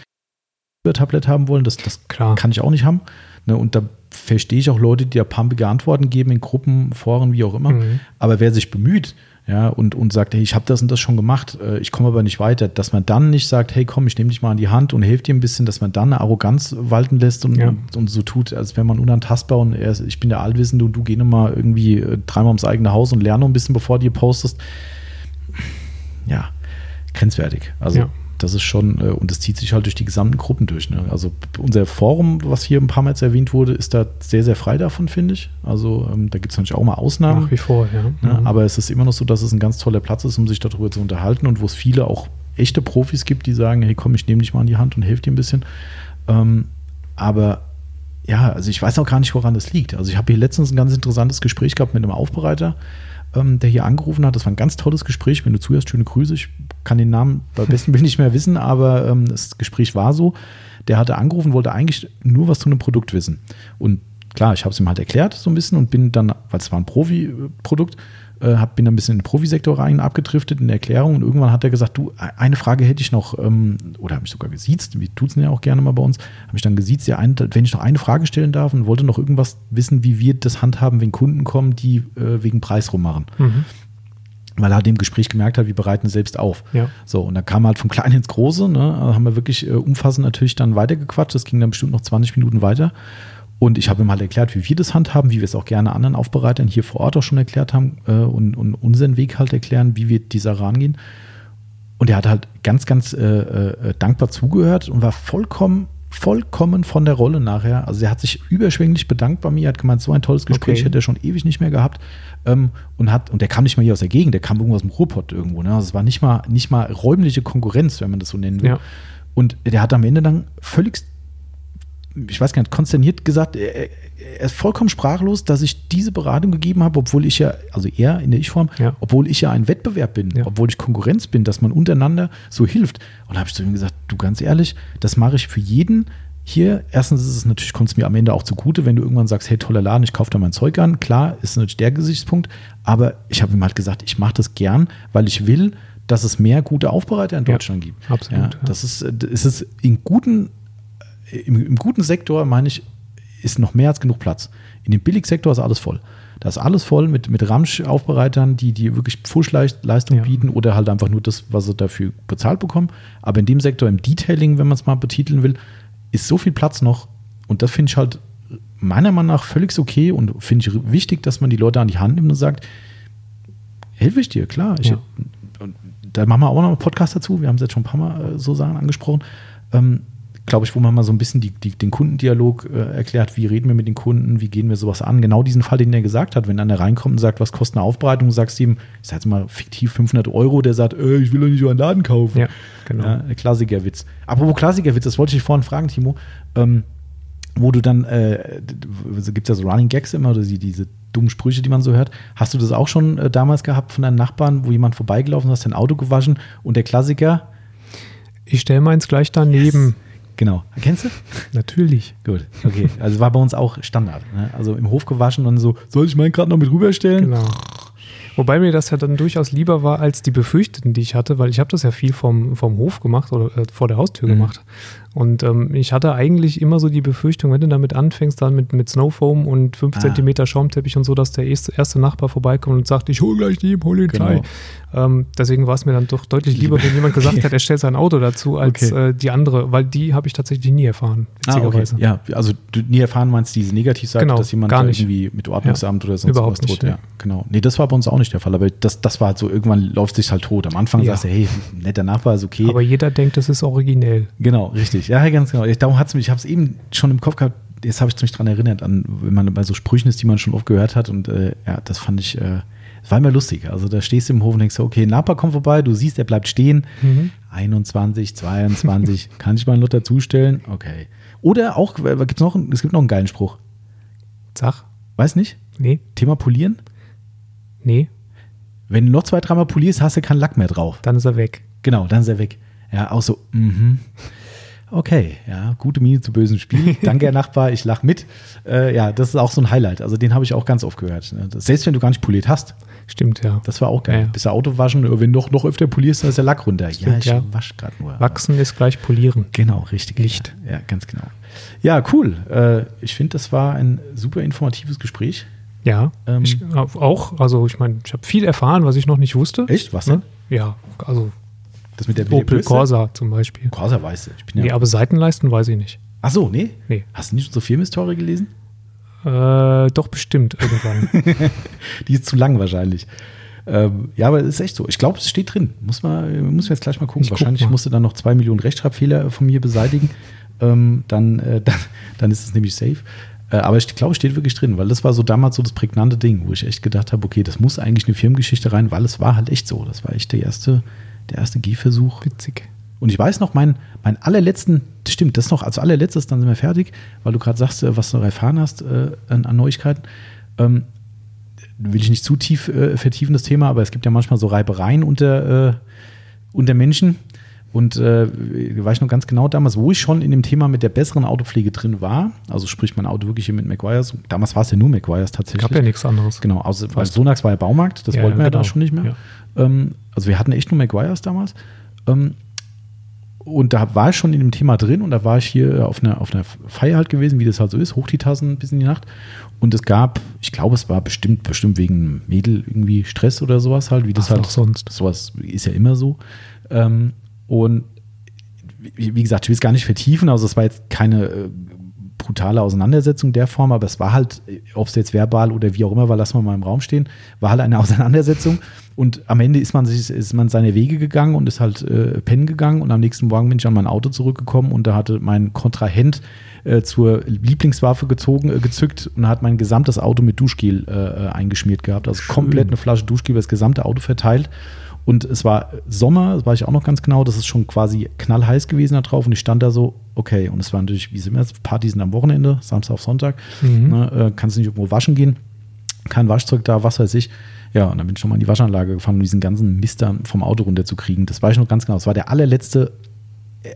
über Tablet haben wollen. Das, das Klar. kann ich auch nicht haben. Ne, und da verstehe ich auch Leute, die da pumpige Antworten geben in Gruppen, Foren, wie auch immer. Mhm. Aber wer sich bemüht, ja, und, und sagt, hey, ich habe das und das schon gemacht, äh, ich komme aber nicht weiter, dass man dann nicht sagt, hey, komm, ich nehme dich mal an die Hand und helfe dir ein bisschen, dass man dann eine Arroganz walten lässt und, Ja. und, und so tut, als wäre man unantastbar und er ist, ich bin der Allwissende und du geh noch mal irgendwie äh, dreimal ums eigene Haus und lerne noch ein bisschen, bevor du dir postest. Ja, grenzwertig. Also Ja. Das ist schon, äh, und das zieht sich halt durch die gesamten Gruppen durch. Ne? Also unser Forum, was hier ein paar Mal jetzt erwähnt wurde, ist da sehr, sehr frei davon, finde ich. Also ähm, da gibt es natürlich auch mal Ausnahmen. Nach wie vor, ja. Ne? Mhm. Aber es ist immer noch so, dass es ein ganz toller Platz ist, um sich darüber zu unterhalten und wo es viele auch echte Profis gibt, die sagen, hey komm, ich nehme dich mal an die Hand und helfe dir ein bisschen. Ähm, aber ja, also ich weiß auch gar nicht, woran das liegt. Also ich habe hier letztens ein ganz interessantes Gespräch gehabt mit einem Aufbereiter, ähm, der hier angerufen hat. Das war ein ganz tolles Gespräch. Wenn du zuhörst, schöne Grüße. Ich kann den Namen bei besten Willen nicht mehr wissen, aber ähm, das Gespräch war so. Der hatte angerufen, wollte eigentlich nur was zu einem Produkt wissen. Und klar, ich habe es ihm halt erklärt so ein bisschen und bin dann, weil es war ein Profi-Produkt, äh, hab, bin dann ein bisschen in den Profisektor rein abgedriftet in der Erklärung und irgendwann hat er gesagt, du, eine Frage hätte ich noch, ähm, oder habe mich sogar gesiezt, wie tut es ja auch gerne mal bei uns, habe ich dann gesiezt, ja, ein, wenn ich noch eine Frage stellen darf und wollte noch irgendwas wissen, wie wir das handhaben, wenn Kunden kommen, die äh, wegen Preis rummachen. Mhm. Weil er halt im Gespräch gemerkt hat, wir bereiten selbst auf. Ja. So, und dann kam halt vom Kleinen ins Große, ne? Also haben wir wirklich äh, umfassend natürlich dann weitergequatscht. Das ging dann bestimmt noch 20 Minuten weiter. Und ich habe ihm halt erklärt, wie wir das handhaben, wie wir es auch gerne anderen Aufbereitern hier vor Ort auch schon erklärt haben äh, und, und unseren Weg halt erklären, wie wir dieser rangehen. Und er hat halt ganz, ganz äh, äh, dankbar zugehört und war vollkommen, vollkommen von der Rolle nachher. Also er hat sich überschwänglich bedankt bei mir, hat gemeint, so ein tolles Gespräch Okay. hätte er schon ewig nicht mehr gehabt. Ähm, und hat, und der kam nicht mal hier aus der Gegend, der kam irgendwo aus dem Ruhrpott irgendwo. Ne? Also es war nicht mal, nicht mal räumliche Konkurrenz, wenn man das so nennen will. Ja. Und der hat am Ende dann völlig, ich weiß gar nicht, konsterniert gesagt, er, er- ist vollkommen sprachlos, dass ich diese Beratung gegeben habe, obwohl ich ja, also er in der Ich-Form, Ja. obwohl ich ja ein Wettbewerb bin, Ja. obwohl ich Konkurrenz bin, dass man untereinander so hilft. Und da habe ich zu ihm gesagt, du ganz ehrlich, das mache ich für jeden. Hier, erstens ist es natürlich, kommt es mir am Ende auch zugute, wenn du irgendwann sagst, hey, toller Laden, ich kaufe da mein Zeug an. Klar, ist natürlich der Gesichtspunkt, aber ich habe ihm halt gesagt, ich mache das gern, weil ich will, dass es mehr gute Aufbereiter in Ja, Deutschland gibt. absolut, Ja, ja. das ist, es ist in guten, äh, im, im guten Sektor, meine ich, ist noch mehr als genug Platz. In dem Billigsektor ist alles voll. Da ist alles voll mit, mit Ramsch-Aufbereitern, die, die wirklich Pfuschleistung Ja. bieten oder halt einfach nur das, was sie dafür bezahlt bekommen. Aber in dem Sektor, im Detailing, wenn man es mal betiteln will, ist so viel Platz noch. Und das finde ich halt meiner Meinung nach völlig okay und finde ich wichtig, dass man die Leute an die Hand nimmt und sagt, helfe ich dir, klar. Ich, Ja. und da machen wir auch noch einen Podcast dazu. Wir haben es jetzt schon ein paar Mal äh, so Sachen angesprochen. Ähm, Glaube ich, wo man mal so ein bisschen die, die, den Kundendialog äh, erklärt, wie reden wir mit den Kunden, wie gehen wir sowas an. Genau diesen Fall, den er gesagt hat, wenn einer reinkommt und sagt, was kostet eine Aufbereitung, sagst du ihm, ich sag jetzt mal fiktiv 500 Euro, der sagt, äh, ich will doch nicht über einen Laden kaufen. Ja, genau. Ja, ein Klassikerwitz. Apropos Klassikerwitz, das wollte ich vorhin fragen, Timo. Ähm, wo du dann, äh, gibt es ja so Running Gags immer, oder die, diese dummen Sprüche, die man so hört. Hast du das auch schon äh, damals gehabt von deinen Nachbarn, wo jemand vorbeigelaufen ist, hast dein Auto gewaschen und der Klassiker? Ich stelle meins gleich daneben. Genau. Kennst du? Natürlich. Gut, okay. Also war bei uns auch Standard. Ne? Also im Hof gewaschen und so, soll ich meinen gerade noch mit rüberstellen? Genau. Wobei mir das ja dann durchaus lieber war als die Befürchteten, die ich hatte, weil ich habe das ja viel vom, vom Hof gemacht oder äh, vor der Haustür Mhm. gemacht. Und ähm, ich hatte eigentlich immer so die Befürchtung, wenn du damit anfängst, dann mit, mit Snowfoam und 5 Ah. Zentimeter Schaumteppich und so, dass der erste, erste Nachbar vorbeikommt und sagt, ich hole gleich die Polizei. Genau. Ähm, deswegen war es mir dann doch deutlich lieber, Lieber. wenn jemand gesagt hat, er stellt sein Auto dazu, als Okay. äh, die andere, weil die habe ich tatsächlich nie erfahren, Ah, okay. Ja, also du nie erfahren meinst diese Negativseite, Genau, dass jemand nicht. irgendwie mit Ordnungsamt oder sonst Überhaupt was nicht, droht. nee. Ja, genau. Nee, das war bei uns auch nicht der Fall, aber das, das war halt so, irgendwann läuft sich halt tot. Am Anfang Ja. sagst du, hey, netter Nachbar ist okay. Aber jeder denkt, das ist originell. Genau, richtig. Ja, ganz genau. Ich, darum hat's mich, ich habe es eben schon im Kopf gehabt, jetzt habe ich mich dran erinnert, an, wenn man bei so Sprüchen ist, die man schon oft gehört hat. Und äh, ja, das fand ich, äh, war immer lustig. Also da stehst du im Hof und denkst, so, okay, Nachbar kommt vorbei, du siehst, er bleibt stehen. Mhm. 21, 22, kann ich mal Luther zustellen? Okay. Oder auch, äh, gibt's noch, es gibt noch einen geilen Spruch. Sag, Weiß nicht? nee, Thema Polieren. nee, Wenn du noch zwei, dreimal polierst, hast du keinen Lack mehr drauf. dann ist er weg. Genau, dann ist er weg. Ja, auch so, mhm. Okay, ja, gute Miene zu bösem Spiel. Danke, Herr Nachbar, ich lach mit. Äh, ja, das ist auch so ein Highlight. Also den habe ich auch ganz oft gehört. ne. Selbst wenn du gar nicht poliert hast, Stimmt, ja. das war auch geil. Ja, ja. Bis der Auto waschen, äh, wenn du noch, noch öfter polierst, dann ist der Lack runter. ja, Stimmt, ich ja. wasch gerade nur. Wachsen ist gleich polieren. Genau, richtig. Licht. Ja, ganz genau. Ja, cool. Äh, ich finde, das war ein super informatives Gespräch. Ja, Ähm. ich hab auch. Also ich meine, ich habe viel erfahren, was ich noch nicht wusste. Echt? Was Ne? denn? Ja, also Das mit der Opel Bürste? Corsa zum Beispiel. Corsa weißt du. Ich bin Nee, ja. aber Seitenleisten weiß ich nicht. Ach so, nee? Nee. Hast du nicht unsere Firmenhistorie gelesen? Äh, doch bestimmt irgendwann. Die ist zu lang wahrscheinlich. Ähm, ja, aber es ist echt so. Ich glaube, es steht drin. Muss man, muss man jetzt gleich mal gucken. Ich guck wahrscheinlich mal. musste dann noch zwei Millionen Rechtschreibfehler von mir beseitigen. Ähm, dann, äh, dann, dann ist es nämlich safe. Äh, aber ich glaube, es steht wirklich drin, weil das war so damals so das prägnante Ding, wo ich echt gedacht habe, okay, das muss eigentlich eine Firmengeschichte rein, weil es war halt echt so. Das war echt der erste, der erste Gehversuch. Witzig. Und ich weiß noch, mein, mein allerletzten, das stimmt, das noch als allerletztes, dann sind wir fertig, weil du gerade sagst, äh, was du erfahren hast äh, an, an Neuigkeiten. Ähm, will ich nicht zu tief äh, vertiefen, das Thema, aber es gibt ja manchmal so Reibereien unter, äh, unter Menschen. Und äh, weiß ich noch ganz genau damals, wo ich schon in dem Thema mit der besseren Autopflege drin war, also sprich mein Auto wirklich hier mit McGuire's, damals war es ja nur McGuire's tatsächlich. Gab ja nichts anderes. Genau, weil Fast. Sonax war ja Baumarkt, das Ja, wollten wir ja, ja da genau. schon nicht mehr. Ja. Ähm, also wir hatten echt nur McGuire's damals. Ähm, und da war ich schon in dem Thema drin und da war ich hier auf einer, auf einer Feier halt gewesen, wie das halt so ist, hoch die Tassen bis in die Nacht. Und es gab, ich glaube, es war bestimmt, bestimmt wegen Mädel irgendwie Stress oder sowas halt, wie das Was halt auch sonst. Sowas ist ja immer so. Ähm, und wie, gesagt, ich will es gar nicht vertiefen, also es war jetzt keine äh, brutale Auseinandersetzung der Form, aber es war halt, ob es jetzt verbal oder wie auch immer war, lassen wir mal im Raum stehen, war halt eine Auseinandersetzung. Und am Ende ist man sich, ist man seine Wege gegangen und ist halt äh, pennen gegangen. Und am nächsten Morgen bin ich an mein Auto zurückgekommen und da hatte mein Kontrahent äh, zur Lieblingswaffe gezogen, äh, gezückt und hat mein gesamtes Auto mit Duschgel äh, äh, eingeschmiert gehabt, also Schön. komplett eine Flasche Duschgel über das gesamte Auto verteilt und es war Sommer, das weiß ich auch noch ganz genau, das ist schon quasi knallheiß gewesen da drauf und ich stand da so, okay, und es war natürlich, wie es immer ist, Partys sind am Wochenende, Samstag auf Sonntag, Mhm. ne, äh, kannst du nicht irgendwo waschen gehen, kein Waschzeug da, was weiß ich. Ja, und dann bin ich schon mal in die Waschanlage gefahren, um diesen ganzen Mist vom Auto runterzukriegen. Das weiß ich noch ganz genau. Das war der allerletzte,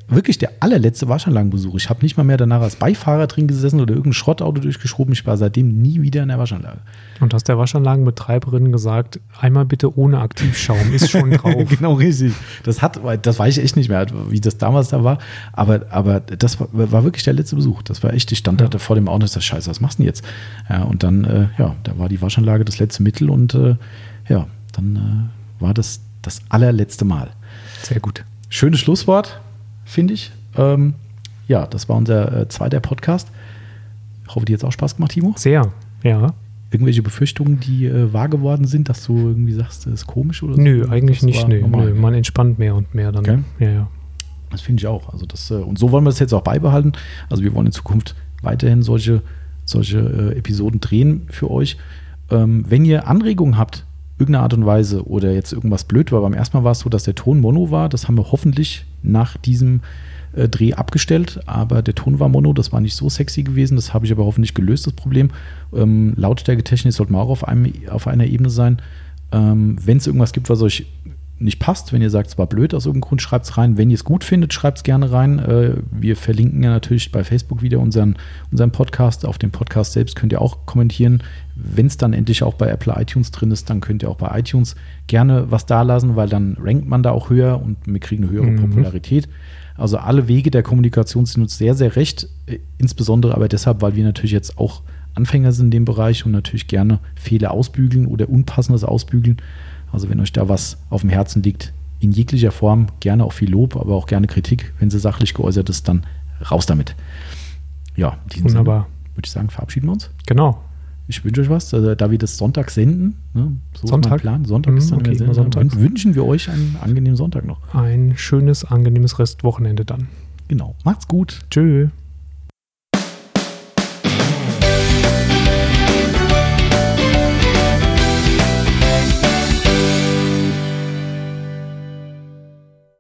wirklich der allerletzte Waschanlagenbesuch. Ich habe nicht mal mehr danach als Beifahrer drin gesessen oder irgendein Schrottauto durchgeschoben. Ich war seitdem nie wieder in der Waschanlage. Und hast der Waschanlagenbetreiberin gesagt, einmal bitte ohne Aktivschaum, ist schon drauf. genau, richtig. Das hat, das weiß ich echt nicht mehr, wie das damals da war. Aber, aber das war, war wirklich der letzte Besuch. Das war echt, ich stand Ja. da vor dem Auto und dachte, scheiße, was machst du denn jetzt? Ja, und dann, äh, ja, da war die Waschanlage das letzte Mittel und äh, ja, dann äh, war das das allerletzte Mal. Sehr gut. Schönes Schlusswort, finde ich. Ähm, ja, das war unser äh, zweiter Podcast. Ich hoffe, dir hat es auch Spaß gemacht, Timo. Sehr, ja. Irgendwelche Befürchtungen, die äh, wahr geworden sind, dass du irgendwie sagst, das ist komisch oder so? Nö, eigentlich Das nicht. Nö, nö. Man entspannt mehr und mehr dann. Okay. Ja, ja. Das finde ich auch. Also das, äh, und so wollen wir es jetzt auch beibehalten. Also wir wollen in Zukunft weiterhin solche, solche äh, Episoden drehen für euch. Ähm, wenn ihr Anregungen habt, irgendeine Art und Weise oder jetzt irgendwas blöd war, beim ersten Mal war es so, dass der Ton Mono war. Das haben wir hoffentlich nach diesem äh, Dreh abgestellt, aber der Ton war Mono, das war nicht so sexy gewesen. Das habe ich aber hoffentlich gelöst, das Problem. Ähm, Lautstärketechnisch sollten wir auch auf, einem, auf einer Ebene sein. Ähm, wenn es irgendwas gibt, was euch nicht passt, wenn ihr sagt, es war blöd aus irgendeinem Grund, schreibt es rein. Wenn ihr es gut findet, schreibt es gerne rein. Äh, wir verlinken ja natürlich bei Facebook wieder unseren, unseren Podcast. Auf dem Podcast selbst könnt ihr auch kommentieren. Wenn es dann endlich auch bei Apple iTunes drin ist, dann könnt ihr auch bei iTunes gerne was da lassen, weil dann rankt man da auch höher und wir kriegen eine höhere mhm. Popularität. Also alle Wege der Kommunikation sind uns sehr, sehr recht. Äh, insbesondere aber deshalb, weil wir natürlich jetzt auch Anfänger sind in dem Bereich und natürlich gerne Fehler ausbügeln oder Unpassendes ausbügeln. Also wenn euch da was auf dem Herzen liegt, in jeglicher Form, gerne auch viel Lob, aber auch gerne Kritik, wenn sie sachlich geäußert ist, dann raus damit. Ja, Wunderbar. würde ich sagen, verabschieden wir uns. Genau. Ich wünsche euch was, also, da wir das Sonntag senden, ne, so Sonntag? ist mein Plan. Sonntag ist dann okay, Sender, Sonntag. wünschen wir euch einen angenehmen Sonntag noch. Ein schönes, angenehmes Restwochenende dann. Genau. Macht's gut. Tschüss.